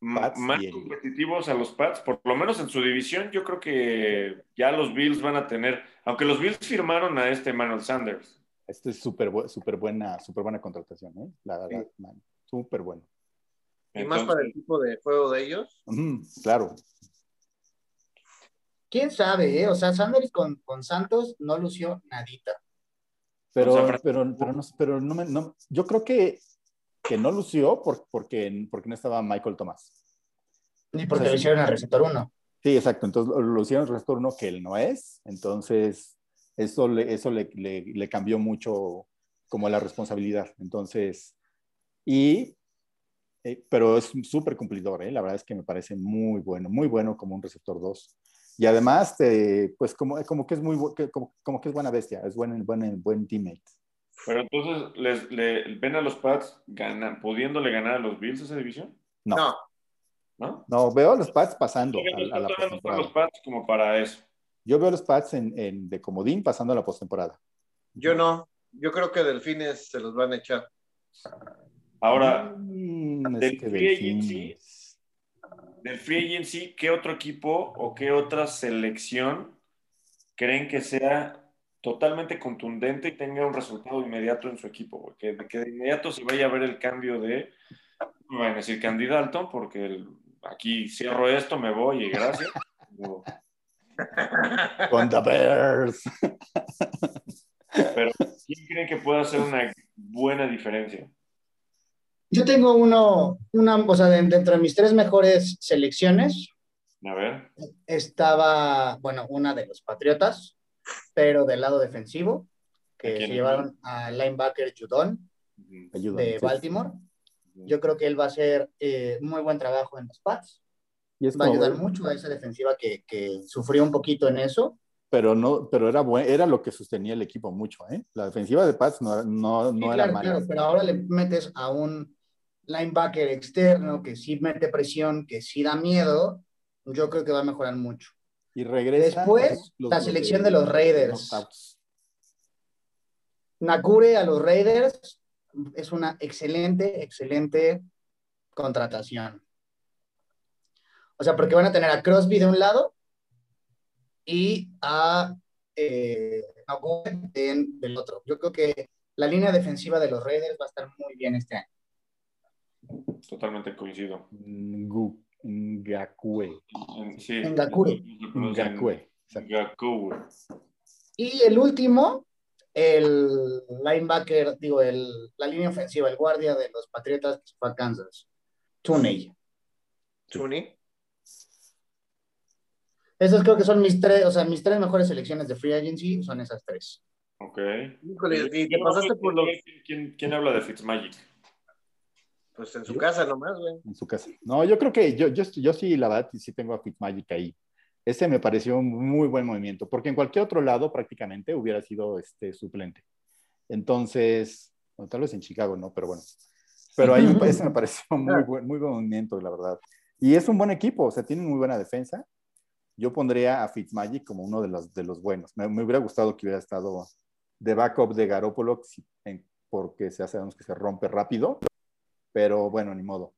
Pats más competitivos a los Pats, por lo menos en su división. Yo creo que ya los Bills van a tener, aunque los Bills firmaron a este Manuel Sanders. Esto es súper súper buena, súper buena contratación, ¿eh? La verdad, man, súper bueno. Y más para el tipo de juego de ellos. Claro, ¿Quién sabe, eh? O sea, Sanders con, con Santos no lució nadita. Pero, pero, pero, no, pero no me, no, yo creo que, que no lució por, porque, porque no estaba Michael Thomas. Ni porque O sea, lo hicieron al receptor 1. Sí, exacto. Entonces lo, hicieron el resto uno que él no es. Entonces, eso le, eso le, le, le cambió mucho como la responsabilidad. Entonces, y, eh, pero es súper cumplidor, ¿eh? La verdad es que me parece muy bueno, muy bueno como un receptor 2. Y además, te, pues como, como que es muy, como, como que es buena bestia, es buen, buen, buen teammate. Pero entonces, les, le- ¿ven a los Pats gana- pudiéndole ganar a los Bills esa división? No, No, ¿No? no, veo a los Pats pasando a, a la no los postemporada. Pats como para eso. Yo veo a los Pats en, en- de comodín pasando a la postemporada. yo no. Yo creo que Delfines se los van a echar. Ahora, Mm, es del que free agency, del free agency, ¿qué otro equipo o qué otra selección creen que sea totalmente contundente y tenga un resultado inmediato en su equipo? güey? Que, que de inmediato se vaya a ver el cambio de, no me van a decir Candy Dalton, porque el- aquí cierro esto, me voy y gracias. <laughs> Pero- Con the Bears. Pero, ¿quién creen que pueda hacer una buena diferencia? Yo tengo uno, una, o sea, de- dentro de mis tres mejores selecciones A ver. estaba, bueno, una de los Patriotas, pero del lado defensivo, ¿A que se llevaron al linebacker Judon de sí. Baltimore. Yo creo que él va a hacer eh, muy buen trabajo en los Pats. Y es Va a ayudar mucho a esa defensiva que, que sufrió un poquito en eso. pero no, pero era buen, era lo que sostenía el equipo mucho, ¿eh? La defensiva de Pats no, era- no, Sí, no era claro, mala. claro, pero ahora le metes a un linebacker externo que sí mete presión, que sí da miedo, yo creo que va a mejorar mucho. Y regresa. Después, la selección de los Raiders. Nakure a los Raiders es una excelente, excelente contratación. O sea, porque van a tener a Crosby de un lado y a eh, Nakure en- del otro. Yo creo que la línea defensiva de los Raiders va a estar muy bien este año. Totalmente coincido. Ngakwe. En- Sí. Ngakure. Ngakwe. Ngakure. Y el último, el linebacker, digo, el, la línea ofensiva, el guardia de los Patriotas que se fue a Kansas, Tuney. Chuni. Esos creo que son mis tres, o sea, mis tres mejores selecciones de free agency son esas tres. Ok. Híjole, y te pasaste por los. ¿Quién, quién habla de Fitzmagic? Pues en su casa nomás, güey. en su casa. No, yo creo que yo, yo, yo sí, la verdad, sí tengo a Fitzmagic ahí. Ese me pareció un muy buen movimiento, porque en cualquier otro lado prácticamente hubiera sido este suplente. Entonces, bueno, tal vez en Chicago, ¿no? Pero bueno. Pero ahí me- <laughs> ese me pareció muy buen, muy buen movimiento, la verdad. Y es un buen equipo, o sea, tiene muy buena defensa. Yo pondría a Fitzmagic como uno de los, de los buenos. Me, me hubiera gustado que hubiera estado de backup de en- porque ya sabemos que se rompe rápido, pero bueno, ni modo.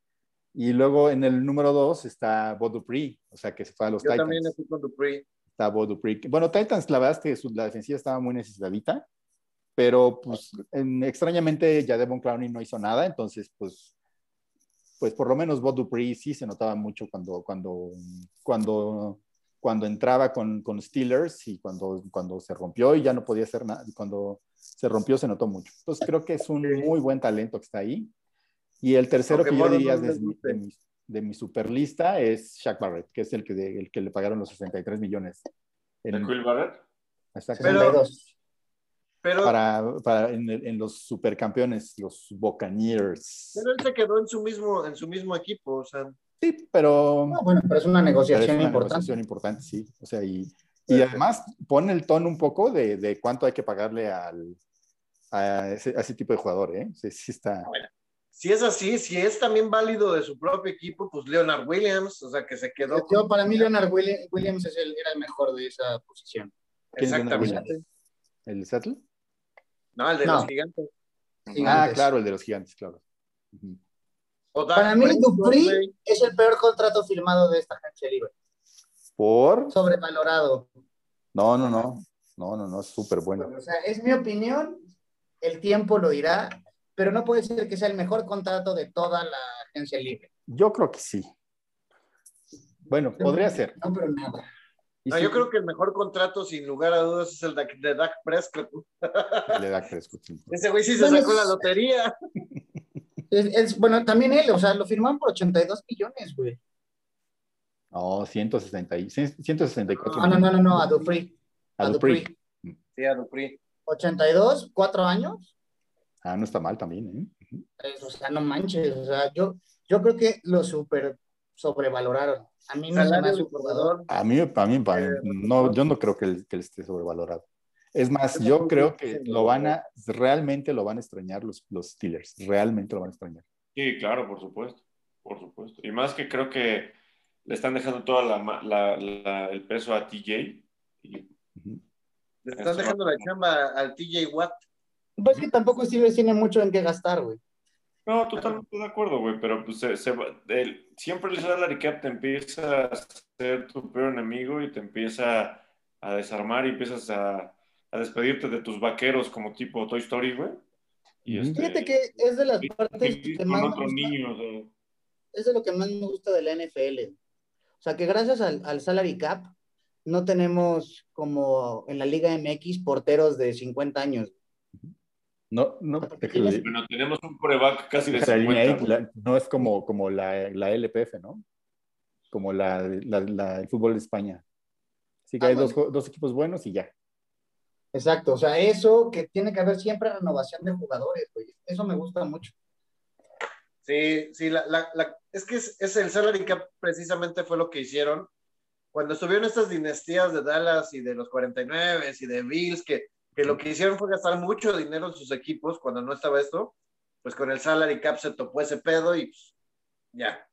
Y luego en el número dos está Bo Dupree, o sea, que se fue a los Yo Titans. también estoy con Dupree. Está Bo Dupree. Bueno, Titans, la verdad es que su- la defensiva estaba muy necesitadita, pero pues en- extrañamente ya Devon Clowney no hizo nada, entonces pues, pues por lo menos Bo Dupree sí se notaba mucho cuando, cuando, cuando, cuando entraba con, con Steelers y cuando, cuando se rompió y ya no podía hacer nada, cuando se rompió se notó mucho. Entonces creo que es un muy buen talento que está ahí. Y el tercero Aunque que yo no diría les de, mi- de mi, de mi superlista es Shaq Barrett, que es el que, el que le pagaron los 63 millones. ¿De En- Quill Barrett? exactamente, Pero- 62. Pero, para, para en, el- en los supercampeones, los Buccaneers. pero él se quedó en su mismo, en su mismo equipo. O sea, Sí, pero, No, bueno, pero es una pero es negociación una importante. negociación importante, sí. O sea, y, y además pone el tono un poco de, de cuánto hay que pagarle al, a, ese, a ese tipo de jugador, ¿eh? Sí, sí está. Si es así, si es también válido de su propio equipo, pues Leonard Williams, o sea, que se quedó. Yo, para mí, Leonard Willi- Williams es el- era el mejor de esa posición. ¿Quién es Leonard Exactamente. ¿El Seattle? No, el de No. los gigantes. Ah, claro, el de los gigantes, claro. O Para mí, güey. es el peor contrato firmado de esta agencia libre. ¿Por? Sobrevalorado. No, no, no. No, no, no, es súper bueno. O sea, es mi opinión, el tiempo lo dirá, pero no puede ser que sea el mejor contrato de toda la agencia libre. Yo creo que sí. Bueno, podría ser. No, pero nada. No, sí, yo creo que el mejor contrato, sin lugar a dudas, es el de, de Dak Prescott. le da Prescott, sí. Ese güey sí se Bueno, sacó es- la lotería. Es, es- bueno, también él, o sea, lo firmaron por 82 millones, güey. No, 160 y- 164 Ah, no, no, no, no, a Dupree. A A. Dupree. Sí, a Dupree. 82, cuatro años. Ah, no está mal también, ¿eh? Pues, o sea, no manches, o sea, yo, yo creo que lo super sobrevaloraron. A mí no se me hace un jugador. A mí, para mí, para mí, Eh, no, yo no creo que él, que él esté sobrevalorado. Es más, Yo creo que lo van a, realmente lo van a extrañar los, los Steelers, realmente lo van a extrañar. Sí, claro, por supuesto. Por supuesto. Y más que creo que le están dejando todo el peso a TJ. Y. Le están dejando la chamba al TJ Watt. Pues que tampoco Steelers tiene mucho en qué gastar, güey. No, totalmente de acuerdo, güey, pero pues se, se va- el- siempre el salary cap te empieza a ser tu peor enemigo y te empieza a desarmar y empiezas a, a despedirte de tus vaqueros como tipo Toy Story, güey. Y este, Fíjate que es de las partes que más otro gusta. niño, o sea, es de lo que más me gusta de la NFL. O sea, que gracias al, al salary cap no tenemos como en la Liga MX porteros de 50 años. No, no, Bueno, tenemos un coreback casi de déjala de línea 50. ahí, güey. la- no es como, como la, la LPF, ¿no? Como la, la- la- el fútbol de España. Así que Ah, hay bueno. dos, dos equipos buenos y ya. Exacto, o sea, eso que tiene que haber siempre renovación de jugadores, güey. Eso me gusta mucho. Sí, sí, la, la, la- es que es, es el salary cap precisamente fue lo que hicieron cuando estuvieron estas dinastías de Dallas y de los 49 y de Bills, que, que lo que hicieron fue gastar mucho dinero en sus equipos cuando no estaba esto, pues con el salary cap se topó ese pedo y pues, ya.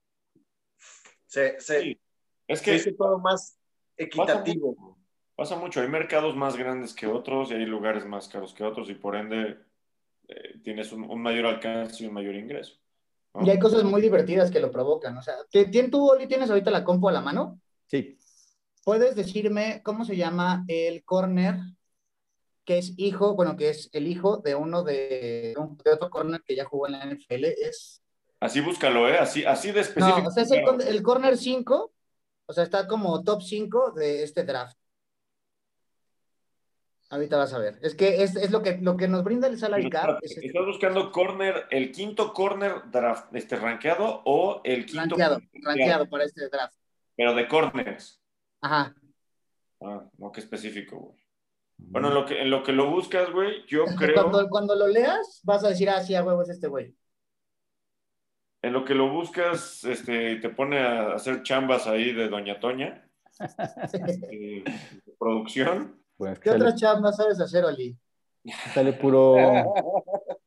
Se, se, Sí. Es se que hizo todo más pasa equitativo. mucho, pasa mucho. Hay mercados más grandes que otros y hay lugares más caros que otros y por ende eh, tienes un, un mayor alcance y un mayor ingreso. ¿no? Y hay cosas muy divertidas que lo provocan. O sea, ¿te- tien- ¿tú, Oli, tienes ahorita la compu a la mano? Sí, ¿Puedes decirme cómo se llama el corner que es hijo, bueno, que es el hijo de uno de, un- de otro corner que ya jugó en la NFL. Es, Así búscalo, ¿eh? Así, así de específico. no, o sea, es el, el corner 5, o sea, está como top 5 de este draft. Ahorita vas a ver. Es que es, es lo, que, lo que nos brinda el salary cap. Es ¿Estás buscando corner, el quinto corner draft, este rankeado o el quinto rankeado, rankeado para este draft. Pero de corners. Ajá. Ah, no, qué específico, güey. Bueno, en lo que, en lo que lo buscas, güey, yo <laughs> creo, Cuando, cuando lo leas, vas a decir, ah, sí, a huevo es este güey. en lo que lo buscas, este, te pone a hacer chambas ahí de Doña Toña, <laughs> de producción. Bueno, es que ¿Qué sale, otra chamba sabes hacer, Oli? sale puro. <laughs>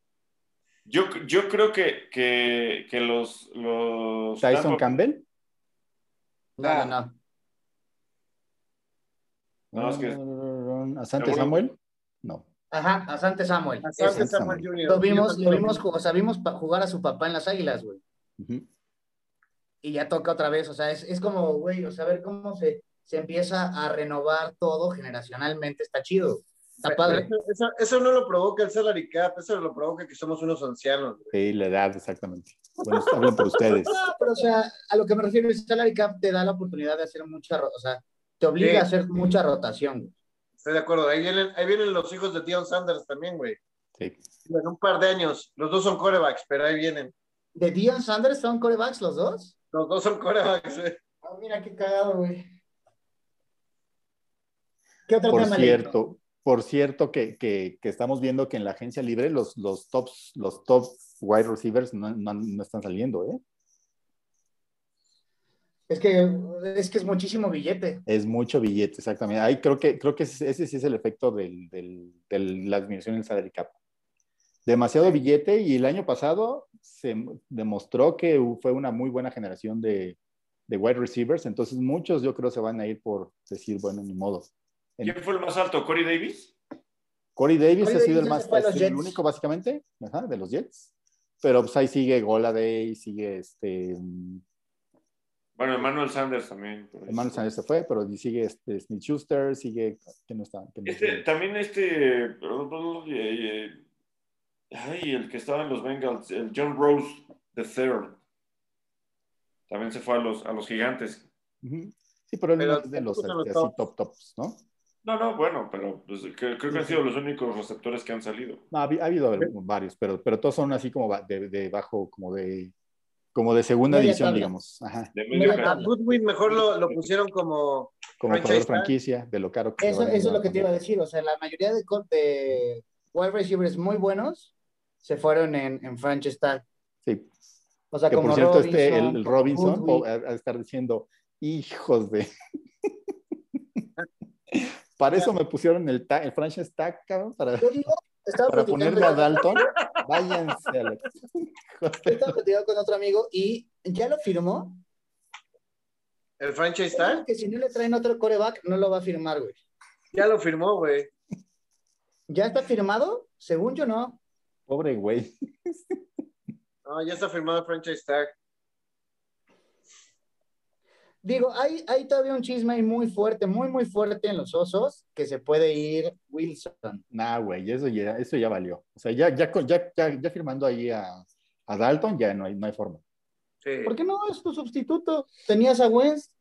Yo, yo creo que, que, que los, los Tyson Campbell. No, no, no. No, es que- Asante. Samuel. No. Ajá, Asante Samuel. Asante Ese. Samuel Jr. Lo vimos, lo vimos, o sea, vimos jugar a su papá en las águilas, güey. Ujú. Y ya toca otra vez, o sea, es, es como, güey, o sea, ver cómo se, se empieza a renovar todo generacionalmente, está chido. Está padre. Eso, eso- eso no lo provoca el salary cap, eso lo provoca que somos unos ancianos. güey. Sí, la edad, exactamente. Bueno, hablan por ustedes. No, pero o sea, a lo que me refiero es salary cap te da la oportunidad de hacer mucha, o sea, te obliga Sí. a hacer mucha rotación. Estoy de acuerdo. Ahí vienen, ahí vienen los hijos de Dion Sanders también, güey. Sí. En un par de años. Los dos son corebacks, pero ahí vienen. ¿De Dion Sanders son corebacks los dos? Los dos son corebacks, güey. Ah, mira qué cagado, güey. ¿Qué otro Por tema cierto, por cierto que, que- que estamos viendo que en la agencia libre los, los tops, los top wide receivers no, no- no están saliendo, ¿eh? Es que, es que es muchísimo billete. Es mucho billete, exactamente. Ahí creo que, creo que ese, sí es el efecto del, del- de la disminución del salary cap. Demasiado billete y el año pasado se demostró que fue una muy buena generación de, de wide receivers, entonces muchos yo creo se van a ir por decir, bueno, ni modo. ¿Quién fue el más alto? ¿Corey Davis? Corey Davis Corey ha sido Davis el más, se fue a ha los sido el Jets. único básicamente, ajá, de los Jets. Pero pues ahí sigue Goladay, sigue este, mm, Bueno, Emmanuel Sanders también. Emmanuel Sanders se fue, pero sigue este Smith Schuster, sigue, ¿quién no está? ¿Quién no Este, también este. Ay, el que estaba en los Bengals, el John Rose III. También se fue a los, a los gigantes. Sí, pero él Pero no es de los este, así top tops, ¿no? No, no, bueno, pero pues, que- creo que han sido los únicos receptores que han salido. No, ha, ha habido varios, pero, pero todos son así como de, de bajo, como de, como de segunda Media división, tabla. digamos. Ajá. De Media medio tabla. A Goodwin mejor lo, lo pusieron como. Como Franchise jugador franquicia, de lo caro que Eso, a eso es lo que te iba a decir. O sea, la mayoría de, de wide receivers muy buenos se fueron en, en franchise tag. Sí, O sea, que como por cierto, este, el, Robinson, el ha de estar diciendo, hijos de... <laughs> Para eso me pusieron el, el franchise tag, cabrón, para, Yo digo, estaba para platicando, ponerme a Dalton. <laughs> Váyanse a la... Estaba platicando con otro amigo y ya lo firmó. El franchise tag. Que si no le traen otro coreback, no lo va a firmar, güey. Ya lo firmó, güey. ¿Ya está firmado? Según yo, no. Pobre güey. No, ya está firmado el franchise tag. Digo, hay, hay todavía un chisme ahí muy fuerte, muy, muy fuerte en los osos, que se puede ir Wilson. Nah, güey, eso ya, eso ya valió. O sea, ya, ya, ya, ya, ya firmando ahí a, a Dalton, ya no hay, no hay forma. Sí. ¿Por qué no es tu sustituto? Tenías a Wentz.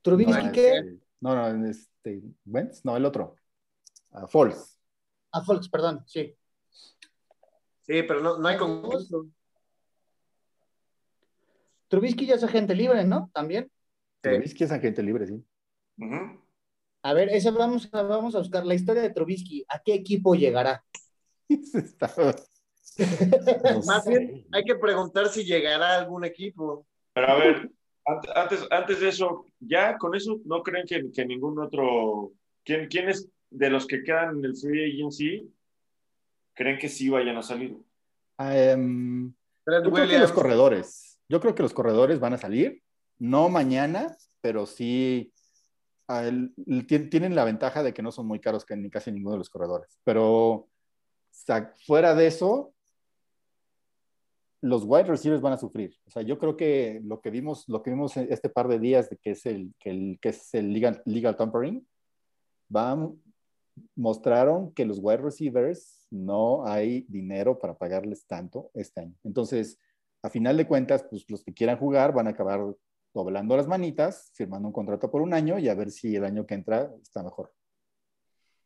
Trubisky, no, ¿qué? este, no, no, este, Wentz, no, el otro. A Foles. A Folks, perdón, sí. Sí, pero no, no hay concurso. Trubisky ya es agente libre, ¿no? También. Sí. Trubisky es agente libre, sí. A ver, ese vamos a, vamos a buscar la historia de Trubisky. ¿A qué equipo llegará? <laughs> Está- <laughs> no <laughs> Más sé. bien, hay que preguntar si llegará a algún equipo. Pero a ver, ant- antes, antes de eso, ya con eso, ¿no creen que, que ningún otro. ¿quién, ¿Quién es de los que quedan en el free agency? ¿Creen que sí vayan a salir? Trent yo creo que los corredores. Yo creo que los corredores van a salir. No mañana, pero sí. el- el- tien- tienen la ventaja de que no son muy caros que ni casi ninguno de los corredores. Pero fuera de eso, los wide receivers van a sufrir. O sea, yo creo que lo que vimos, lo que vimos este par de días de que es el, que el, que es el legal, legal tampering, va, mostraron que los wide receivers no hay dinero para pagarles tanto este año. Entonces, a final de cuentas, pues los que quieran jugar van a acabar doblando las manitas, firmando un contrato por un año y a ver si el año que entra está mejor.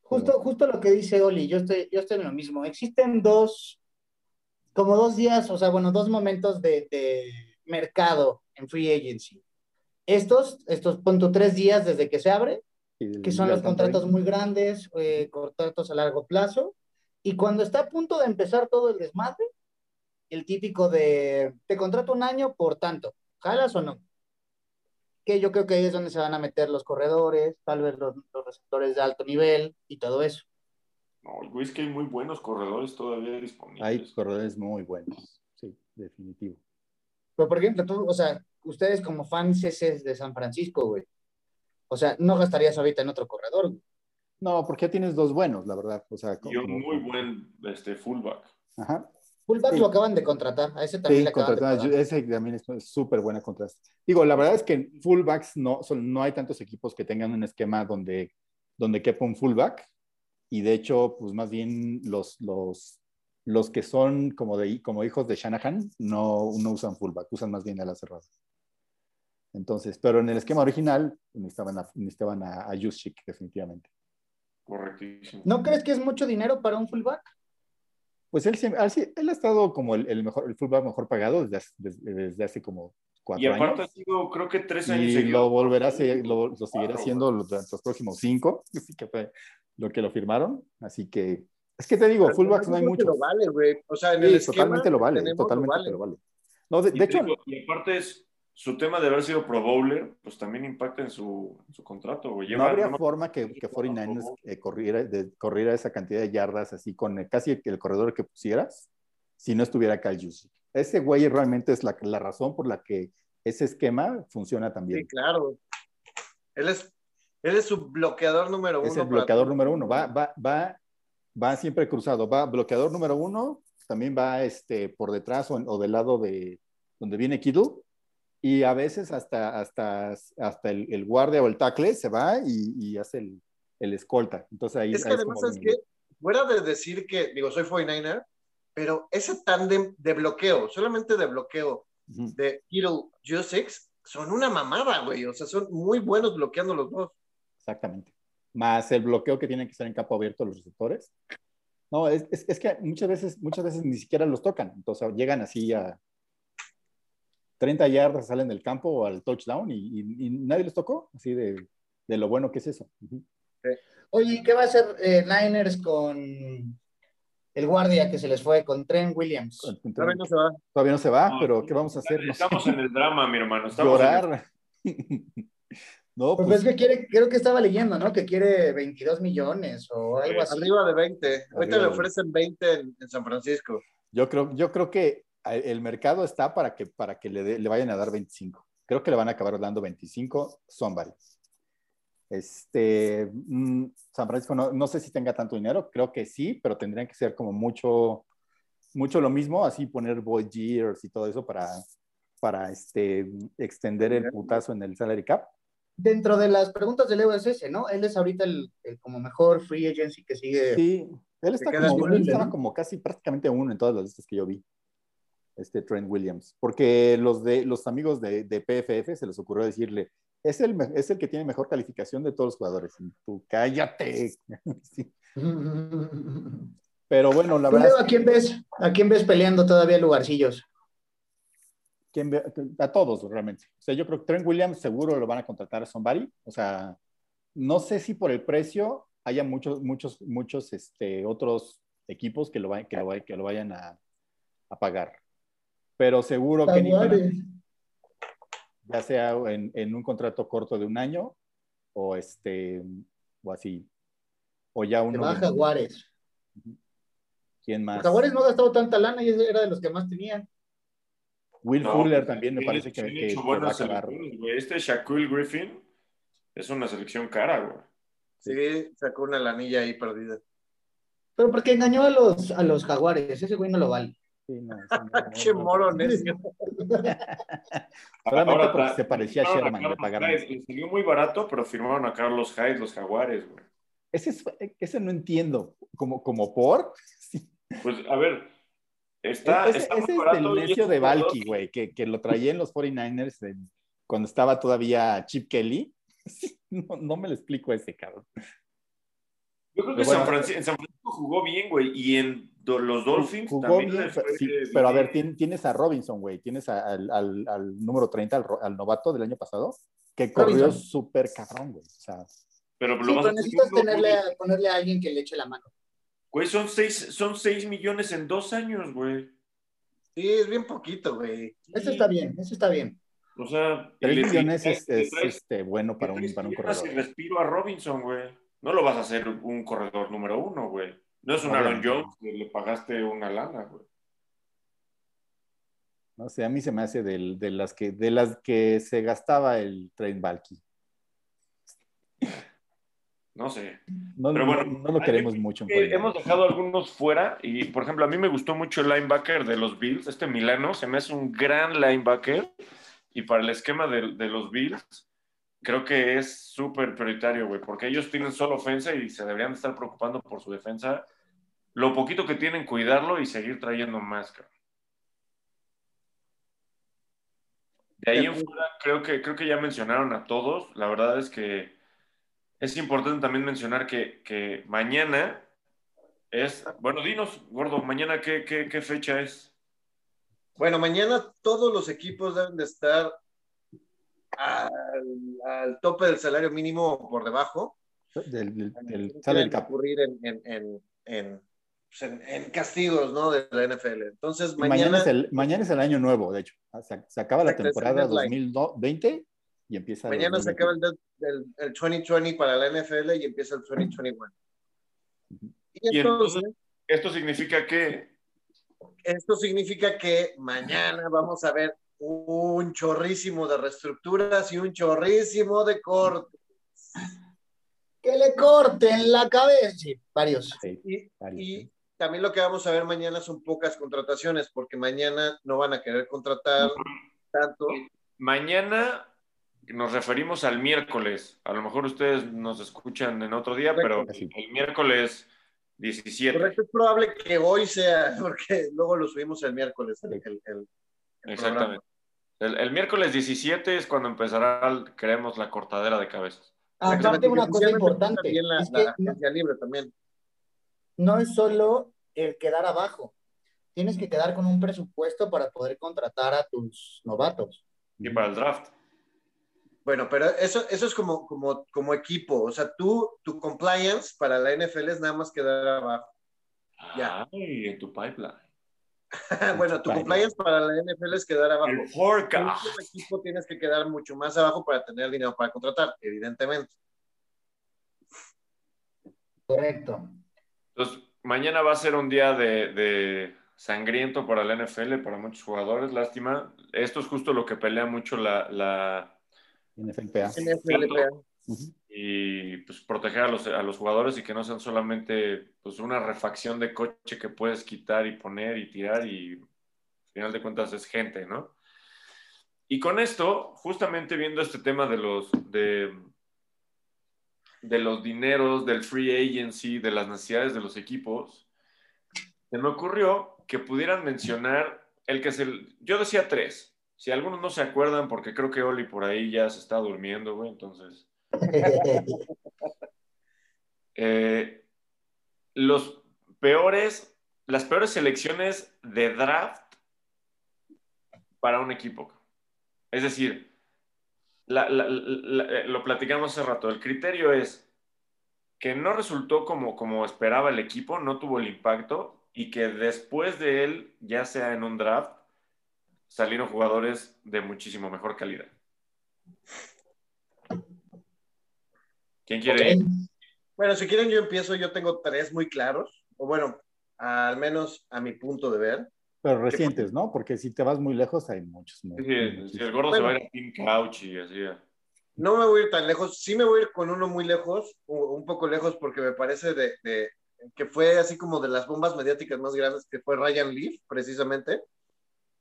Justo, justo lo que dice Oli, yo estoy, yo estoy en lo mismo. Existen dos, como dos días, o sea, bueno, dos momentos de, de mercado en free agency. Estos, estos, punto tres días desde que se abre, que son los contratos ahí. muy grandes, eh, contratos a largo plazo, y cuando está a punto de empezar todo el desmadre, el típico de, te contrato un año por tanto, ¿jalas o no? Que yo creo que ahí es donde se van a meter los corredores, tal vez los, los receptores de alto nivel y todo eso. No, es que hay muy buenos corredores todavía disponibles. Hay corredores muy buenos, sí, definitivo. Pero, por ejemplo, tú, o sea, ustedes como fans de San Francisco, güey, o sea, no gastarías ahorita en otro corredor, güey. No, porque ya tienes dos buenos, la verdad. O sea, Y un muy buen este, fullback. Ajá. Fullback Sí. lo acaban de contratar, a ese también Sí, le acaban de contrataron- pagar. ese también es súper buena contraste. Digo, la verdad es que en fullbacks no, son- no hay tantos equipos que tengan un esquema donde, donde quepa un fullback. Y de hecho, pues más bien los, los, los que son como, de, como hijos de Shanahan no, no usan fullback, usan más bien a la cerrada. Entonces, pero en el esquema original necesitaban a, necesitaban a, a Juszczyk, definitivamente. Correctísimo. ¿No crees que es mucho dinero para un fullback? Pues él, siempre- sí, él ha estado como el, el mejor, el fullback mejor pagado desde, hace- desde, desde hace como cuatro Y aparte años. ha sido, creo que tres años y lo volverá a lo, lo seguirá haciendo durante los próximos cinco, <laughs> así que fue lo que lo firmaron. Así que, es que te digo, Pero fullbacks no hay muchos. Lo vale, güey. O sea, en Sí, el esquema totalmente lo vale, tenemos, totalmente vale. lo vale. No, de, de hecho, digo, y aparte es su tema de haber sido Pro Bowler, pues también impacta en su, en su contrato. güey. no Lleva- habría no me- forma que, que 49ers eh, corriera, de, corriera esa cantidad de yardas así con el- casi el, corredor que pusieras si no estuviera Kyle Juszczyk. Ese güey realmente es la, la razón por la que ese esquema funciona tan bien. Sí, claro. Él es, él es su bloqueador número uno. es el bloqueador número uno. Va, va, va, va siempre cruzado. Va bloqueador número uno, también va este, por detrás o, o del lado de donde viene Kittle. Y a veces hasta, hasta, hasta el, el guardia o el tackle se va y, y hace el, el escolta. Entonces ahí Es que ahí además, como ¿sabes viene. qué? Fuera de decir que, digo, soy 49er, pero ese tándem de bloqueo, solamente de bloqueo de Kittle Juszczyk, son una mamada, güey. O sea, son muy buenos bloqueando los dos. Exactamente. Más el bloqueo que tienen que estar en campo abierto los receptores. No, es, es, es que muchas veces, muchas veces ni siquiera los tocan. Entonces llegan así a 30 yardas, salen del campo o al touchdown y, y- y nadie les tocó. Así de, de lo bueno que es eso. Ujú. Oye, ¿qué va a hacer eh, Niners con el guardia que se les fue, con Trent Williams? Todavía no se va. Todavía no se va, No, pero ¿qué vamos a hacer? Estamos en el drama, mi hermano. Estamos en el- Llorar. <laughs> no, Pues, pues es que quiere, creo que estaba leyendo, ¿no? Que quiere 22 millones o algo así. Arriba de 20. Ahorita le ofrecen 20 en, en San Francisco. yo creo, yo creo que el mercado está para que, para que le, dé- le vayan a dar 25. Creo que le van a acabar dando 25 somebody. Este, mm, San Francisco no, no sé si tenga tanto dinero, creo que sí, pero tendrían que ser como mucho, mucho lo mismo, así poner boy years y todo eso para, para este, extender el putazo en el salary cap. Dentro de las preguntas del EOSS, ¿no? Él es ahorita el, el como mejor free agency que sigue. Sí, él, está como, él estaba como casi prácticamente uno en todas las listas que yo vi. Este Trent Williams. Porque los, de, los amigos de, de PFF se les ocurrió decirle, es el, es el que tiene mejor calificación de todos los jugadores. Y tú, cállate. <laughs> Sí. Pero bueno, la ¿Tú, verdad ¿a quién ves? ¿A quién ves peleando todavía lugarcillos? ¿quién ve- a todos realmente. O sea, yo creo que Trent Williams seguro lo van a contratar a somebody. O sea, no sé si por el precio haya muchos, muchos, muchos este, otros equipos que lo, vayan- que lo, vay- que lo vayan a, a pagar. Pero seguro que Jaguares. ya sea en, en un contrato corto de un año o este o así. O ya uno. va a de- Jaguares. ¿Quién más? Jaguares no ha gastado tanta lana y era de los que más tenían. Will No, Fuller pues, también me parece que, que- que va a acabar. Este Shaquille Griffin es una selección cara, güey. Sí, sacó una lanilla ahí perdida. Pero porque engañó a los, a los Jaguares. Ese güey no lo vale. Sí, no, <laughs> no, Qué moro necio. <laughs> Solamente porque ta- se parecía a Sherman, le pagaron. Salió muy barato, pero firmaron a Carlos Hyde, los Jaguares, güey. Ese, es- ese no entiendo. Como, como por. <laughs> Sí. Pues a ver, está, ese está ese muy es y necio de Valky, güey, que, que lo traía en los 49ers en- cuando estaba todavía Chip Kelly. Sí, no, no me lo explico ese cabrón. Yo creo que bueno, San Francisco, en San Francisco jugó bien, güey, y en do- los Dolphins Jugó también bien, sí, bien. pero a ver, tien- tienes a Robinson, güey, tienes a- al, al- al número 30, al, novato del año pasado, que corrió súper cabrón, güey. O sea, Pero lo Sí, vas pero a necesitas tenerle, güey. ponerle a alguien que le eche la mano. Güey, son seis, son seis millones en dos años, güey. Sí, es bien poquito, güey. Eso está bien, eso está bien. O sea, 3 le- millones es, es, este, bueno para un, para un y corredor. respiro a Robinson, güey. No lo vas a hacer un corredor número uno, güey. No es un Aaron. Jones que le pagaste una lana, güey. No sé, a mí se me hace de, las que, de las que se gastaba el Train Valky. No sé. No, Pero no- bueno, no lo queremos que- mucho. en 49ers. hemos dejado algunos fuera y, por ejemplo, a mí me gustó mucho el linebacker de los Bills, este Milano, se me hace un gran linebacker y para el esquema de, de los Bills creo que es súper prioritario, güey, porque ellos tienen solo ofensa y se deberían estar preocupando por su defensa. Lo poquito que tienen, cuidarlo y seguir trayendo más, cabrón. De ahí en fuera, creo que, creo que ya mencionaron a todos. La verdad es que es importante también mencionar que, que mañana es. Bueno, dinos, gordo, mañana qué, qué, qué fecha es. Bueno, mañana todos los equipos deben de estar al, al tope del salario mínimo o por debajo. Del, del- pueden cap. ocurrir en, en, en, en, pues, en- en castigos ¿no? de la NFL. Entonces, Y Mañana, mañana, es el, mañana es el año nuevo, de hecho. Ah, Se, se acaba la el temporada deadline. 2020 y empieza. el mañana se 2021. acaba el, el, el 2020 para la NFL y empieza el 2021. Y Y entonces, entonces- Esto significa que. esto significa que mañana vamos a ver un chorrísimo de reestructuras y un chorrísimo de cortes. Que le corten la cabeza. Sí, varios. Sí, Y, varios, y sí. también lo que vamos a ver mañana son pocas contrataciones, porque mañana no van a querer contratar tanto. Mañana nos referimos al miércoles. A lo mejor ustedes nos escuchan en otro día, pero el miércoles 17. Correcto, es probable que hoy sea, <laughs> porque luego lo subimos el miércoles. el- el- el- el Exactamente. El, el miércoles 17 es cuando empezará, creemos, la cortadera de cabezas. Aparte, Exactamente, una cosa importante. También la, es que la no- agencia libre también. no es solo el quedar abajo. Tienes que quedar con un presupuesto para poder contratar a tus novatos. Y para el draft. Bueno, pero eso, eso es como, como, como equipo. O sea, tú, tu compliance para la NFL es nada más quedar abajo. Ya. Ay, en tu pipeline. <laughs> bueno, tu compliance para la NFL es quedar abajo. El forecast. como equipo tienes que quedar mucho más abajo para tener dinero para contratar, evidentemente. Correcto. Entonces, mañana va a ser un día de, de sangriento para la NFL, para muchos jugadores. Lástima. Esto es justo lo que pelea mucho la, la NFLPA. NFLPA. Ujú. y pues proteger a los, a los jugadores y que no sean solamente pues una refacción de coche que puedes quitar y poner y tirar y al final de cuentas es gente, ¿no? Y con esto, justamente viendo este tema de los de, de los dineros, del free agency, de las necesidades de los equipos, se me ocurrió que pudieran mencionar el que es el. Yo decía tres. Si algunos no se acuerdan, porque creo que Oli por ahí ya se está durmiendo, güey, entonces. Eh, los peores, las peores selecciones de draft para un equipo. Es decir, lo platicamos hace rato, el criterio es que no resultó como, como esperaba el equipo, no tuvo el impacto y que después de él, ya sea en un draft, salieron jugadores de muchísimo mejor calidad. ¿Quién quiere ir? Bueno, si quieren yo empiezo, yo tengo tres muy claros, o bueno, al menos a mi punto de ver. Pero recientes, ¿no? Porque si te vas muy lejos, hay muchos. ¿no? Sí, el gordo se va a ir a Team Couch y así. No me voy a ir tan lejos, sí me voy a ir con uno muy lejos, un poco lejos porque me parece de, de- que fue así como de las bombas mediáticas más grandes, que fue Ryan Leaf, precisamente,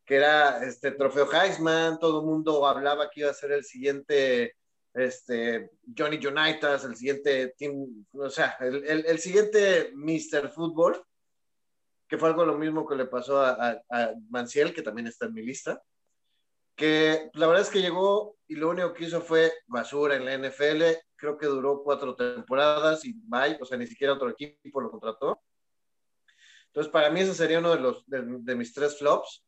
que era este trofeo Heisman, todo el mundo hablaba que iba a ser el siguiente este, Johnny Unitas, el siguiente team, o sea, el, el, el siguiente Mr. Fútbol, que fue algo lo mismo que le pasó a, a, a, Manciel, que también está en mi lista, que la verdad es que llegó y lo único que hizo fue basura en la NFL, creo que duró cuatro temporadas y bye, o sea, ni siquiera otro equipo lo contrató. Entonces, para mí ese sería uno de, los, de, de mis tres flops.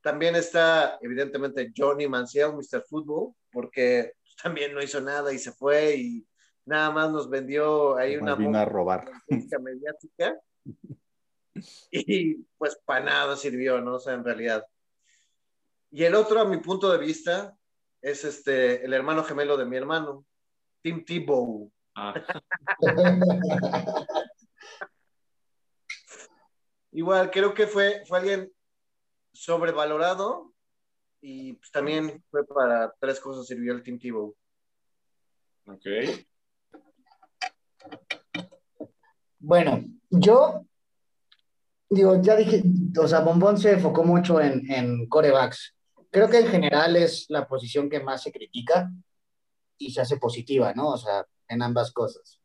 También está, evidentemente, Johnny Manciel, Mr. Football, porque también no hizo nada y se fue y nada más nos vendió ahí una vino a robar. mediática y pues para nada sirvió, ¿no? O sea, en realidad. Y el otro, a mi punto de vista, es este, el hermano gemelo de mi hermano, Tim Tebow. Ah, <laughs> Igual, creo que fue, fue alguien sobrevalorado y pues, también fue para tres cosas sirvió el Tim Tebow. ok. Bueno, yo digo, ya dije, o sea, Bombón se enfocó mucho en, en corebacks. Creo que en general es la posición que más se critica y se hace positiva, ¿no? O sea, en ambas cosas.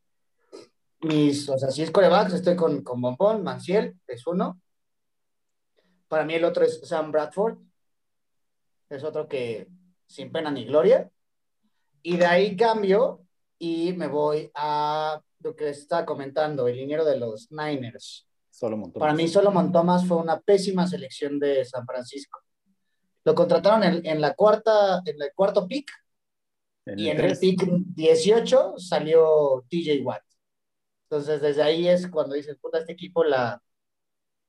Mis, o sea, si es corebacks, estoy con, con Bombón, Manciel, es uno. Para mí el otro es Sam Bradford. Es otro que sin pena ni gloria. Y de ahí cambio y me voy a lo que está comentando, el liniero de los Niners. Solo montó. Para mí, Solomon Thomas fue una pésima selección de San Francisco. Lo contrataron en, en la cuarta, en el cuarto pick y en el pick 18 salió TJ Watt. Entonces, desde ahí es cuando dices, puta, este equipo la.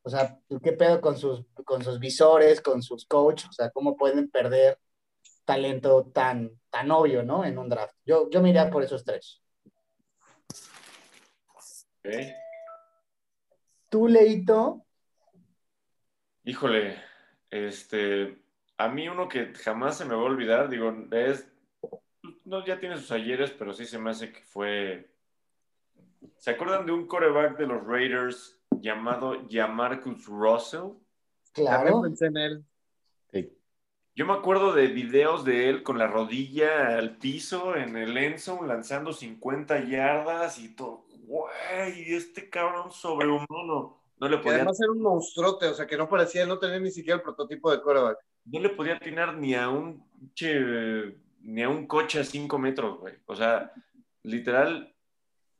O sea, ¿qué pedo con sus, con sus visores, con sus coaches? O sea, ¿cómo pueden perder talento tan, tan obvio, ¿no? En un draft. Yo, yo me iría por esos tres. Tú, Leito, Híjole, este, a mí uno que jamás se me va a olvidar, digo, es, no, ya tiene sus ayeres, pero sí se me hace que fue, ¿se acuerdan de un coreback de los Raiders llamado Jamarcus Russell? claro. También pensé en él. sí. Yo me acuerdo de videos de él con la rodilla al piso en el endzone lanzando 50 yardas y todo. Güey, este cabrón sobrehumano. No le Que podía, además era un monstruote, o sea, que no parecía, no tenía ni siquiera el prototipo de coreback. no le podía atinar ni a un ni a un coche a 5 metros, güey. O sea, literal,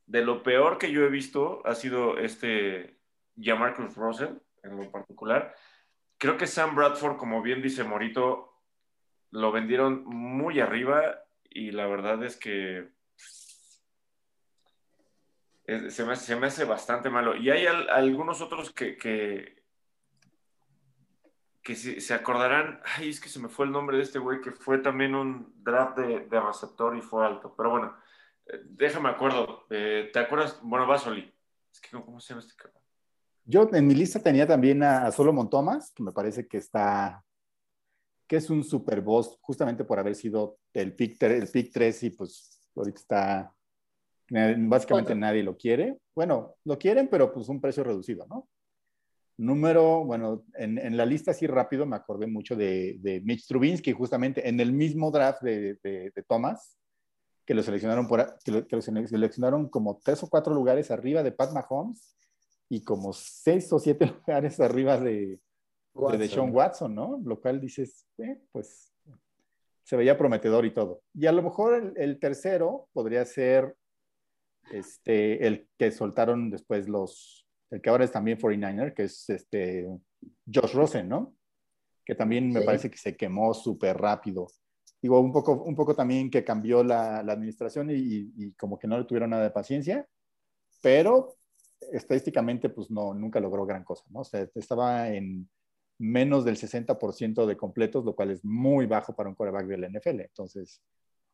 de lo peor que yo he visto ha sido este Jamarcus Russell en lo particular. Creo que Sam Bradford, como bien dice Morito, lo vendieron muy arriba y la verdad es que se, me, se me hace bastante malo. Y hay al- algunos otros que, que, que se, acordarán, ay, es que se me fue el nombre de este güey, que fue también un draft de, de receptor y fue alto. Pero bueno, eh, déjame acuerdo. Eh, ¿Te acuerdas? Bueno, Basoli. Es que, ¿cómo se llama este cabrón? Yo en mi lista tenía también a, a Solomon Thomas, que me parece que está, que es un super boss, justamente por haber sido el pick, el pick 3 y pues ahorita está, básicamente nadie lo quiere. Bueno, lo quieren, pero pues un precio reducido, ¿no? Número, bueno, en, en la lista así rápido me acordé mucho de, de Mitch Trubinsky, justamente en el mismo draft de, de- de Thomas, que lo seleccionaron por, que lo, que lo sele- seleccionaron como tres o cuatro lugares arriba de Pat Mahomes y como seis o siete <laughs> lugares arriba de, de Deshaun Watson, ¿no? Lo cual dices, eh, pues se veía prometedor y todo. Y a lo mejor el, el tercero podría ser este, el que soltaron después los, el que ahora es también 49er, que es este Josh Rosen, ¿no? Que también me Sí. parece que se quemó súper rápido. Digo, un poco, un poco también que cambió la, la administración y, y- y como que no le tuvieron nada de paciencia, pero estadísticamente pues no, nunca logró gran cosa, ¿no? O sea, estaba en menos del 60% de completos, lo cual es muy bajo para un quarterback del NFL. Entonces,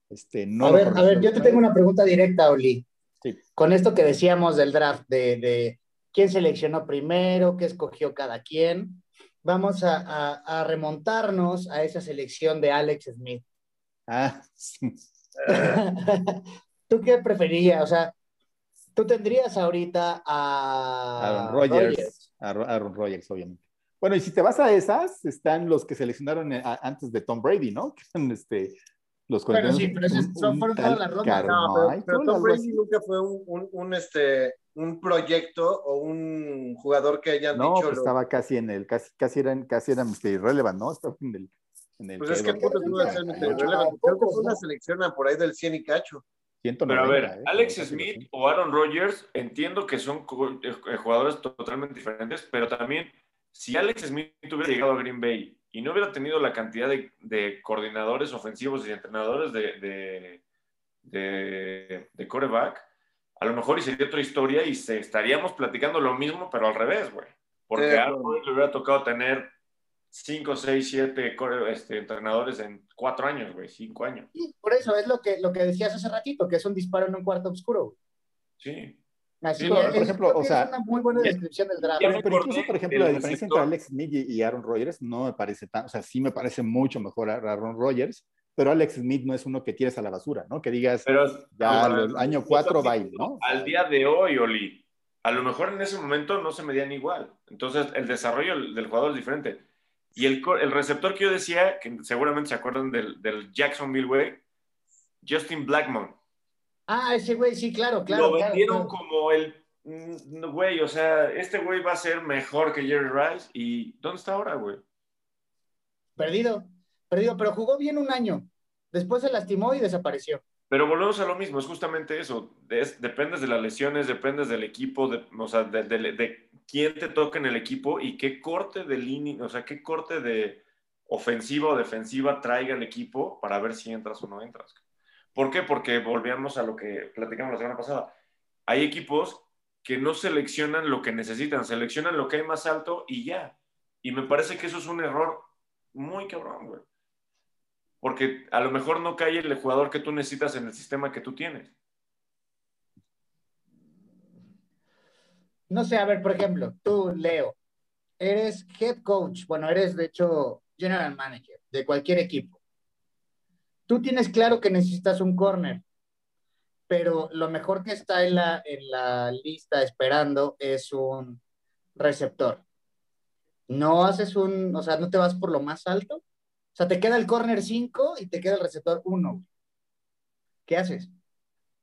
este, no a ver, a ver, yo te tengo una pregunta directa, Oli. Sí. Con esto que decíamos del draft, de, de quién seleccionó primero, qué escogió cada quien, vamos a, a- a remontarnos a esa selección de Alex Smith. Ah, <laughs> sí. <laughs> ¿Tú qué preferías? O sea, tú tendrías ahorita a Aaron Rodgers, Aaron, Aaron Rodgers, obviamente. Bueno, y si te vas a esas, están los que seleccionaron eh, a- antes de Tom Brady, ¿no? Que son, este, Los 49ers, sí, pero son- fueron todas las rondas. No, pero, pero Tom Brady así. nunca fue un, un, un, este, un proyecto o un jugador que hayan No, dicho. pues lo- estaba casi en el, casi, casi eran, casi eran este, irrelevant, ¿no? Estaba en el, en el Pues es que puto tuvo que ser Mr. Irrelevant. Creo que fue una selección por ahí del 100 y cacho. 190, Pero a ver, ¿eh? Alex Smith 200. o Aaron Rodgers, entiendo que son co- eh, jugadores totalmente diferentes, pero también si Alex Smith hubiera llegado a Green Bay y no hubiera tenido la cantidad de, de coordinadores ofensivos y entrenadores de, de, de, de quarterback, a lo mejor y sería otra historia y se, estaríamos platicando lo mismo, pero al revés, güey. Porque Sí, a Aaron. Rodgers le hubiera tocado tener 5, 6, 7 este, entrenadores en 4 años, güey, 5 años. Sí, por eso es lo que, lo que decías hace ratito, que es un disparo en un cuarto oscuro. Sí. Así Sí, es, por ejemplo, o que sea, es una muy buena descripción del draft. Pero, pero incluso, por ejemplo, la diferencia entre. Alex Smith y Aaron Rodgers no me parece tan, o sea, sí me parece mucho mejor a Aaron Rodgers, pero Alex Smith no es uno que tires a la basura, ¿no? Que digas, Pero ya no, al año no, 4 no, bye, ¿no? Al día de hoy, Oli, a lo mejor en ese momento no se medían igual. Entonces, el desarrollo del jugador es diferente. Y el, el receptor que yo decía, que seguramente se acuerdan del, del Jacksonville Way, Justin Blackmon. Ah, ese güey, sí, claro, claro. lo vendieron claro. como el mm, güey, o sea, este güey va a ser mejor que Jerry Rice. ¿Y dónde está ahora, güey? Perdido, perdido, pero jugó bien un año. Después se lastimó y desapareció. Pero volvemos a lo mismo, es justamente eso. Es- dependes de las lesiones, dependes del equipo, de, o sea, de, de- quién te toca en el equipo y qué corte de línea, o sea, qué corte de ofensiva o defensiva traiga el equipo para ver si entras o no entras. ¿Por qué? Porque volvíamos a lo que platicamos la semana pasada. Hay equipos que no seleccionan lo que necesitan, seleccionan lo que hay más alto y ya. Y me parece que eso es un error muy cabrón, güey. Porque a lo mejor no cae el jugador que tú necesitas en el sistema que tú tienes. No sé, a ver, por ejemplo, tú, Leo, eres head coach, bueno, eres de hecho general manager de cualquier equipo. Tú tienes claro que necesitas un corner, pero lo mejor que está en la, en la lista esperando es un receptor. No haces un, o sea, no te vas por lo más alto. O sea, te queda el corner 5 y te queda el receptor 1. ¿Qué haces?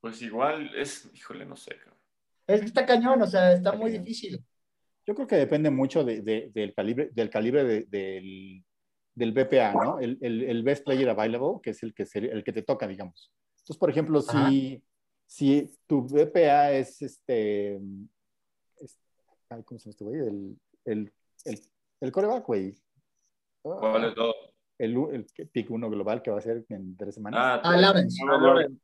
Pues igual es, híjole, no sé. cabrón. Es que está cañón, o sea, está Está muy cañón. difícil. Yo creo que depende mucho de- de- del calibre, del, calibre de- del, del BPA, ¿no? El, el- el Best Player Available, que es el que, sería- el que te toca, digamos. Entonces, por ejemplo, si, si tu BPA es este. es- ay, ¿Cómo se llama este güey? El, el, el, el coreback, güey. ¿Cuál es todo? El, el pick uno global que va a ser en tres semanas. Ah, Ah, Lawrence. Trevor Lawrence.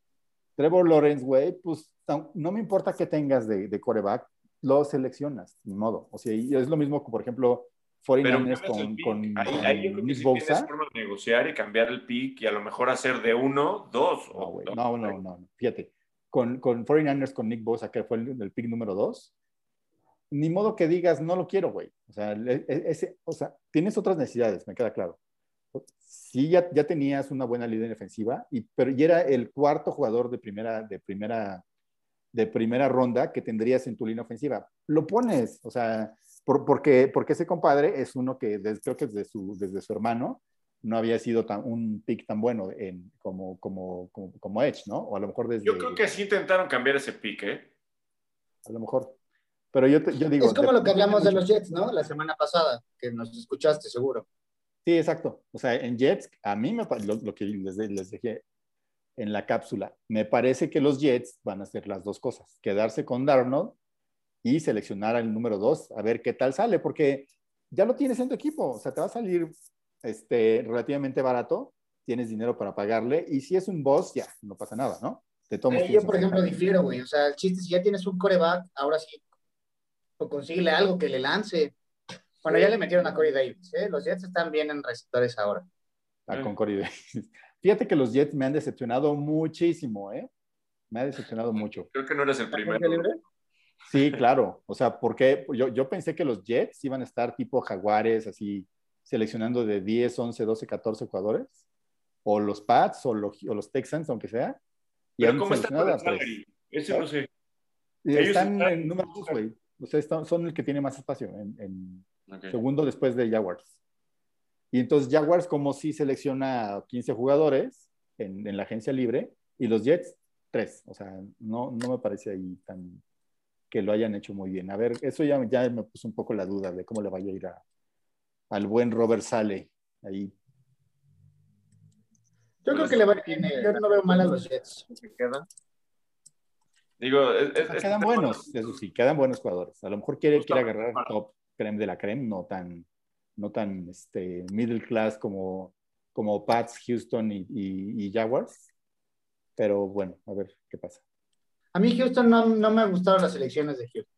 Trevor Lawrence, güey, pues no no me importa qué tengas de, de coreback, lo seleccionas, ni modo. O sea, y es lo mismo que, por ejemplo, Pero 49ers cambias el con, pick. con, ahí, con ahí yo creo que Nick sí Bosa. tienes forma de negociar y cambiar el pick y a lo mejor hacer de uno, dos. No, o- güey, no, no, no, fíjate. Con, con 49ers, con Nick Bosa, que fue el, el pick número dos, ni modo que digas, no lo quiero, güey. O sea, e- ese, o sea, tienes otras necesidades, me queda claro. Sí, ya, ya tenías una buena línea defensiva, y, pero ya era el cuarto jugador de primera, de primera, de primera ronda que tendrías en tu línea ofensiva. Lo pones, o sea, por- porque, porque ese compadre es uno que desde- creo que desde su, desde su hermano no había sido tan, un pick tan bueno en, como, como, como, como Edge, ¿no? O a lo mejor desde... Yo creo que sí intentaron cambiar ese pick, ¿eh? A lo mejor. Pero yo, te- yo digo... Es como lo que hablamos de los Jets, ¿no? La semana pasada, que nos escuchaste seguro. Sí, exacto. O sea, en Jets, a mí me lo, lo que les, les dije en la cápsula, me parece que los Jets van a hacer las dos cosas, quedarse con Darnold y seleccionar al número dos, a ver qué tal sale, porque ya lo tienes en tu equipo, o sea, te va a salir este, relativamente barato, tienes dinero para pagarle, y si es un boss, ya, no pasa nada, ¿no? Te tomas Eh, yo, por ejemplo, difiero, güey. O sea, el chiste, si ya tienes un coreback, ahora sí, o consíguele algo que le lance. Bueno, ya le metieron a Corey Davis, ¿eh? Los Jets están bien en receptores ahora. Ah, con Corey Davis. <laughs> Fíjate que los Jets me han decepcionado muchísimo, ¿eh? Me ha decepcionado mucho. Creo que no eres el ¿Agencia primero. libre? Sí, claro. O sea, porque yo, yo pensé que los Jets iban a estar tipo Jaguares, así seleccionando de 10, 11, 12, 14 jugadores. O los Pats o los, o los Texans, aunque sea. Y Pero ¿cómo está seleccionado con el salary? Ese no sé. Están están- en número dos, güey. O sea, están- son el que tiene más espacio, en, en Segundo después de Jaguars. Y entonces Jaguars, como sí selecciona 15 jugadores, en, en la agencia libre y los Jets tres. O sea, no, no me parece ahí tan que lo hayan hecho muy bien. A ver, eso ya, ya me puso un poco la duda de cómo le vaya a ir a, al buen Robert Sale ahí. Yo creo que le va a ir bien. Yo no veo mal a los Jets. Digo, es- es- es- quedan buenos, eso sí, quedan buenos jugadores. A lo mejor quiere, quiere agarrar para- top creme de la creme, no tan, no tan este, middle class como, como Pats, Houston y, y- y Jaguars. Pero bueno, a ver qué pasa. A mí Houston no, no me gustaron las elecciones de Houston.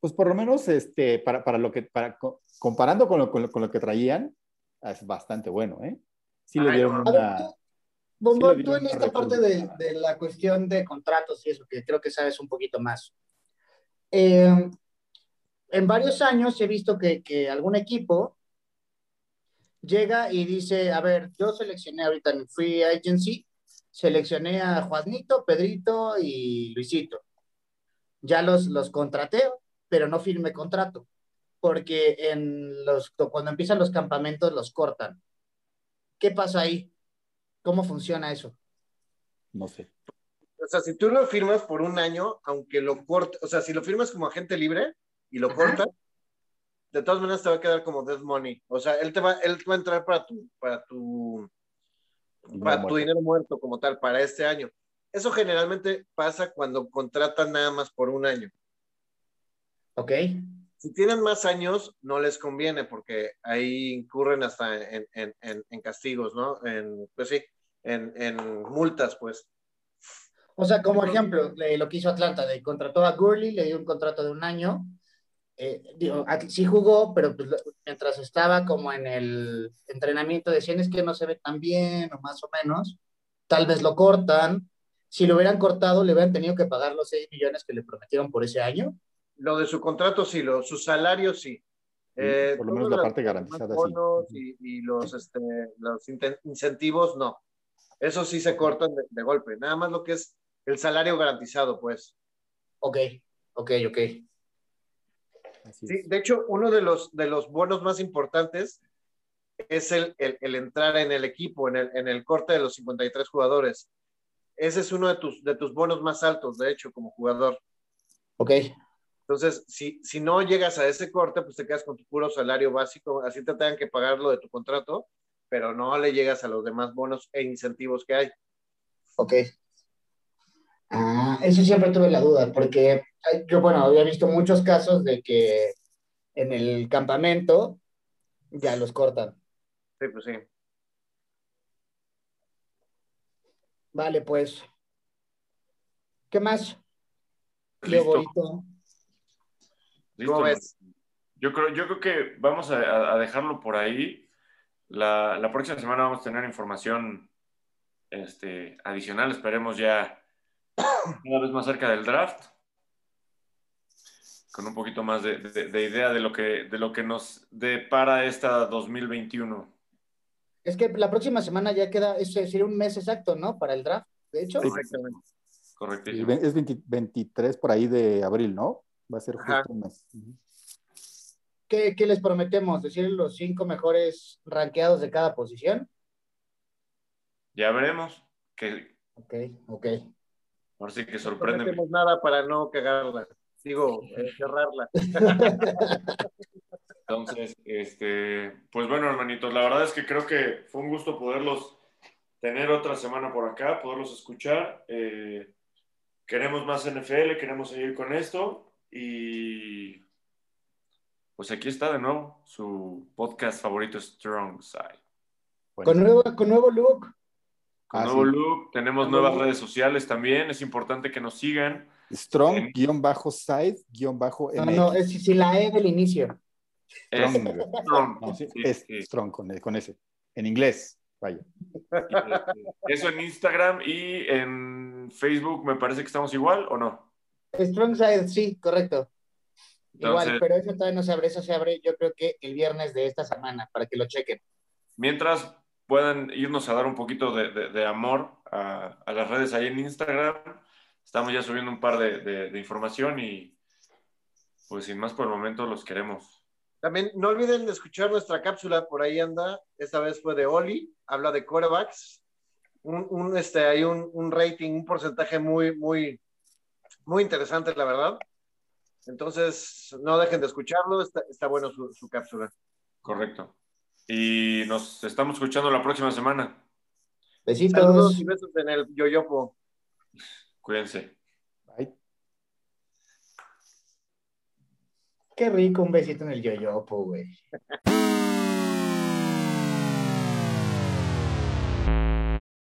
Pues por lo menos este, para, para lo que, para, co- comparando con lo, con, lo, con lo que traían, es bastante bueno, ¿eh? Sí le Ay, dieron no. A ver, una... tú, Bombón, sí le tú dieron en una esta parte de, de la cuestión de contratos y eso, que creo que sabes un poquito más. Eh, en varios años he visto que, que algún equipo llega y dice, a ver, yo seleccioné ahorita en Free Agency, seleccioné a Juanito, Pedrito y Luisito. Ya los, los contraté, pero no firmé contrato, porque en los, cuando empiezan los campamentos los cortan. ¿Qué pasa ahí? ¿Cómo funciona eso? No sé. O sea, si tú lo firmas por un año, aunque lo cortes, o sea, si lo firmas como agente libre y lo Ajá. cortas, de todas maneras te va a quedar como dead money. O sea, él te va, él te va a entrar para tu, para tu, Dinero para tu muerto. dinero muerto como tal, para este año. Eso generalmente pasa cuando contratan nada más por un año. ¿Ok? Si tienen más años, no les conviene porque ahí incurren hasta en, en, en, en castigos, ¿no? En, pues sí, en, en multas, pues. O sea, como ejemplo, lo que hizo Atlanta, de contrató a Gurley, le dio un contrato de un año. Eh, digo, sí jugó, pero pues, mientras estaba como en el entrenamiento decían es que no se ve tan bien o más o menos. Tal vez lo cortan. Si lo hubieran cortado, le hubieran tenido que pagar los 6 millones que le prometieron por ese año. Lo de su contrato sí, lo, su salario sí. Eh, por lo menos la parte los garantizada, demás sí. bonos Y, y los, este, los incentivos, no. Eso sí se cortan de, de golpe. Nada más lo que es el salario garantizado, pues. Ok, ok, ok. Sí, de hecho, uno de los, de los bonos más importantes es el, el, el entrar en el equipo, en el, en el corte de los 53 jugadores. Ese es uno de tus, de tus bonos más altos, de hecho, como jugador. Ok, Entonces, si, si no llegas a ese corte, pues te quedas con tu puro salario básico, así te tengan que pagar lo de tu contrato, pero no le llegas a los demás bonos e incentivos que hay. ok. Ah, eso siempre tuve la duda, porque yo, bueno, había visto muchos casos de que en el campamento ya los cortan. Sí, pues sí. Vale, pues. ¿Qué más? Listo. Listo, ¿Cómo ves? Yo creo, yo creo que vamos a, a dejarlo por ahí. La, la próxima semana vamos a tener información este, adicional. Esperemos ya cada vez más cerca del draft. Con un poquito más de, de- de idea de lo, que, de lo que nos depara esta 2021. Es que la próxima semana ya queda, es decir, un mes exacto, ¿no? Para el draft, de hecho. Sí. Exactamente. Ve- Es 20 23 por ahí de abril, ¿no? Va a ser justo Ajá. un mes. ¿Qué, qué les prometemos? ¿Decir los cinco mejores rankeados de cada posición? Ya veremos. Que Ok, ok. Ahora sí que No sorprende. hacemos nada para no cagarla. Digo, eh, cerrarla. <laughs> Entonces, este, pues bueno, hermanitos, la verdad es que creo que fue un gusto poderlos tener otra semana por acá, poderlos escuchar. Eh, queremos más NFL, queremos seguir con esto y pues aquí está de nuevo su podcast favorito, Strong Side. Bueno, Con nuevo, con nuevo look. Con Ah, nuevo sí. look, tenemos Nuevo nuevas look. redes sociales también, es importante que nos sigan. Strong-side-MX. No, no, es sin la E del inicio. Es Strong. Strong, No, sí, sí, es sí. strong con, con ese. En inglés, vaya. Eso en Instagram y en Facebook me parece que estamos igual o no. Strong Side, sí, correcto. Igual, pero eso todavía no se abre, eso se abre yo creo que el viernes de esta semana, para que lo chequen. Mientras puedan irnos a dar un poquito de, de- de amor a, a las redes ahí en Instagram, estamos ya subiendo un par de, de- de información y pues sin más por el momento los queremos. También no olviden de escuchar nuestra cápsula, por ahí anda. Esta vez fue de Oli, habla de quarterbacks. un, un, este, hay un, un rating, un porcentaje muy, muy, muy interesante, la verdad. Entonces, no dejen de escucharlo, está, está bueno su, su cápsula. Correcto. Y nos estamos escuchando la próxima semana. Besitos. Saludos y besos en el yoyopo. Cuídense. Bye. Qué rico un besito en el yoyopo, güey. <laughs>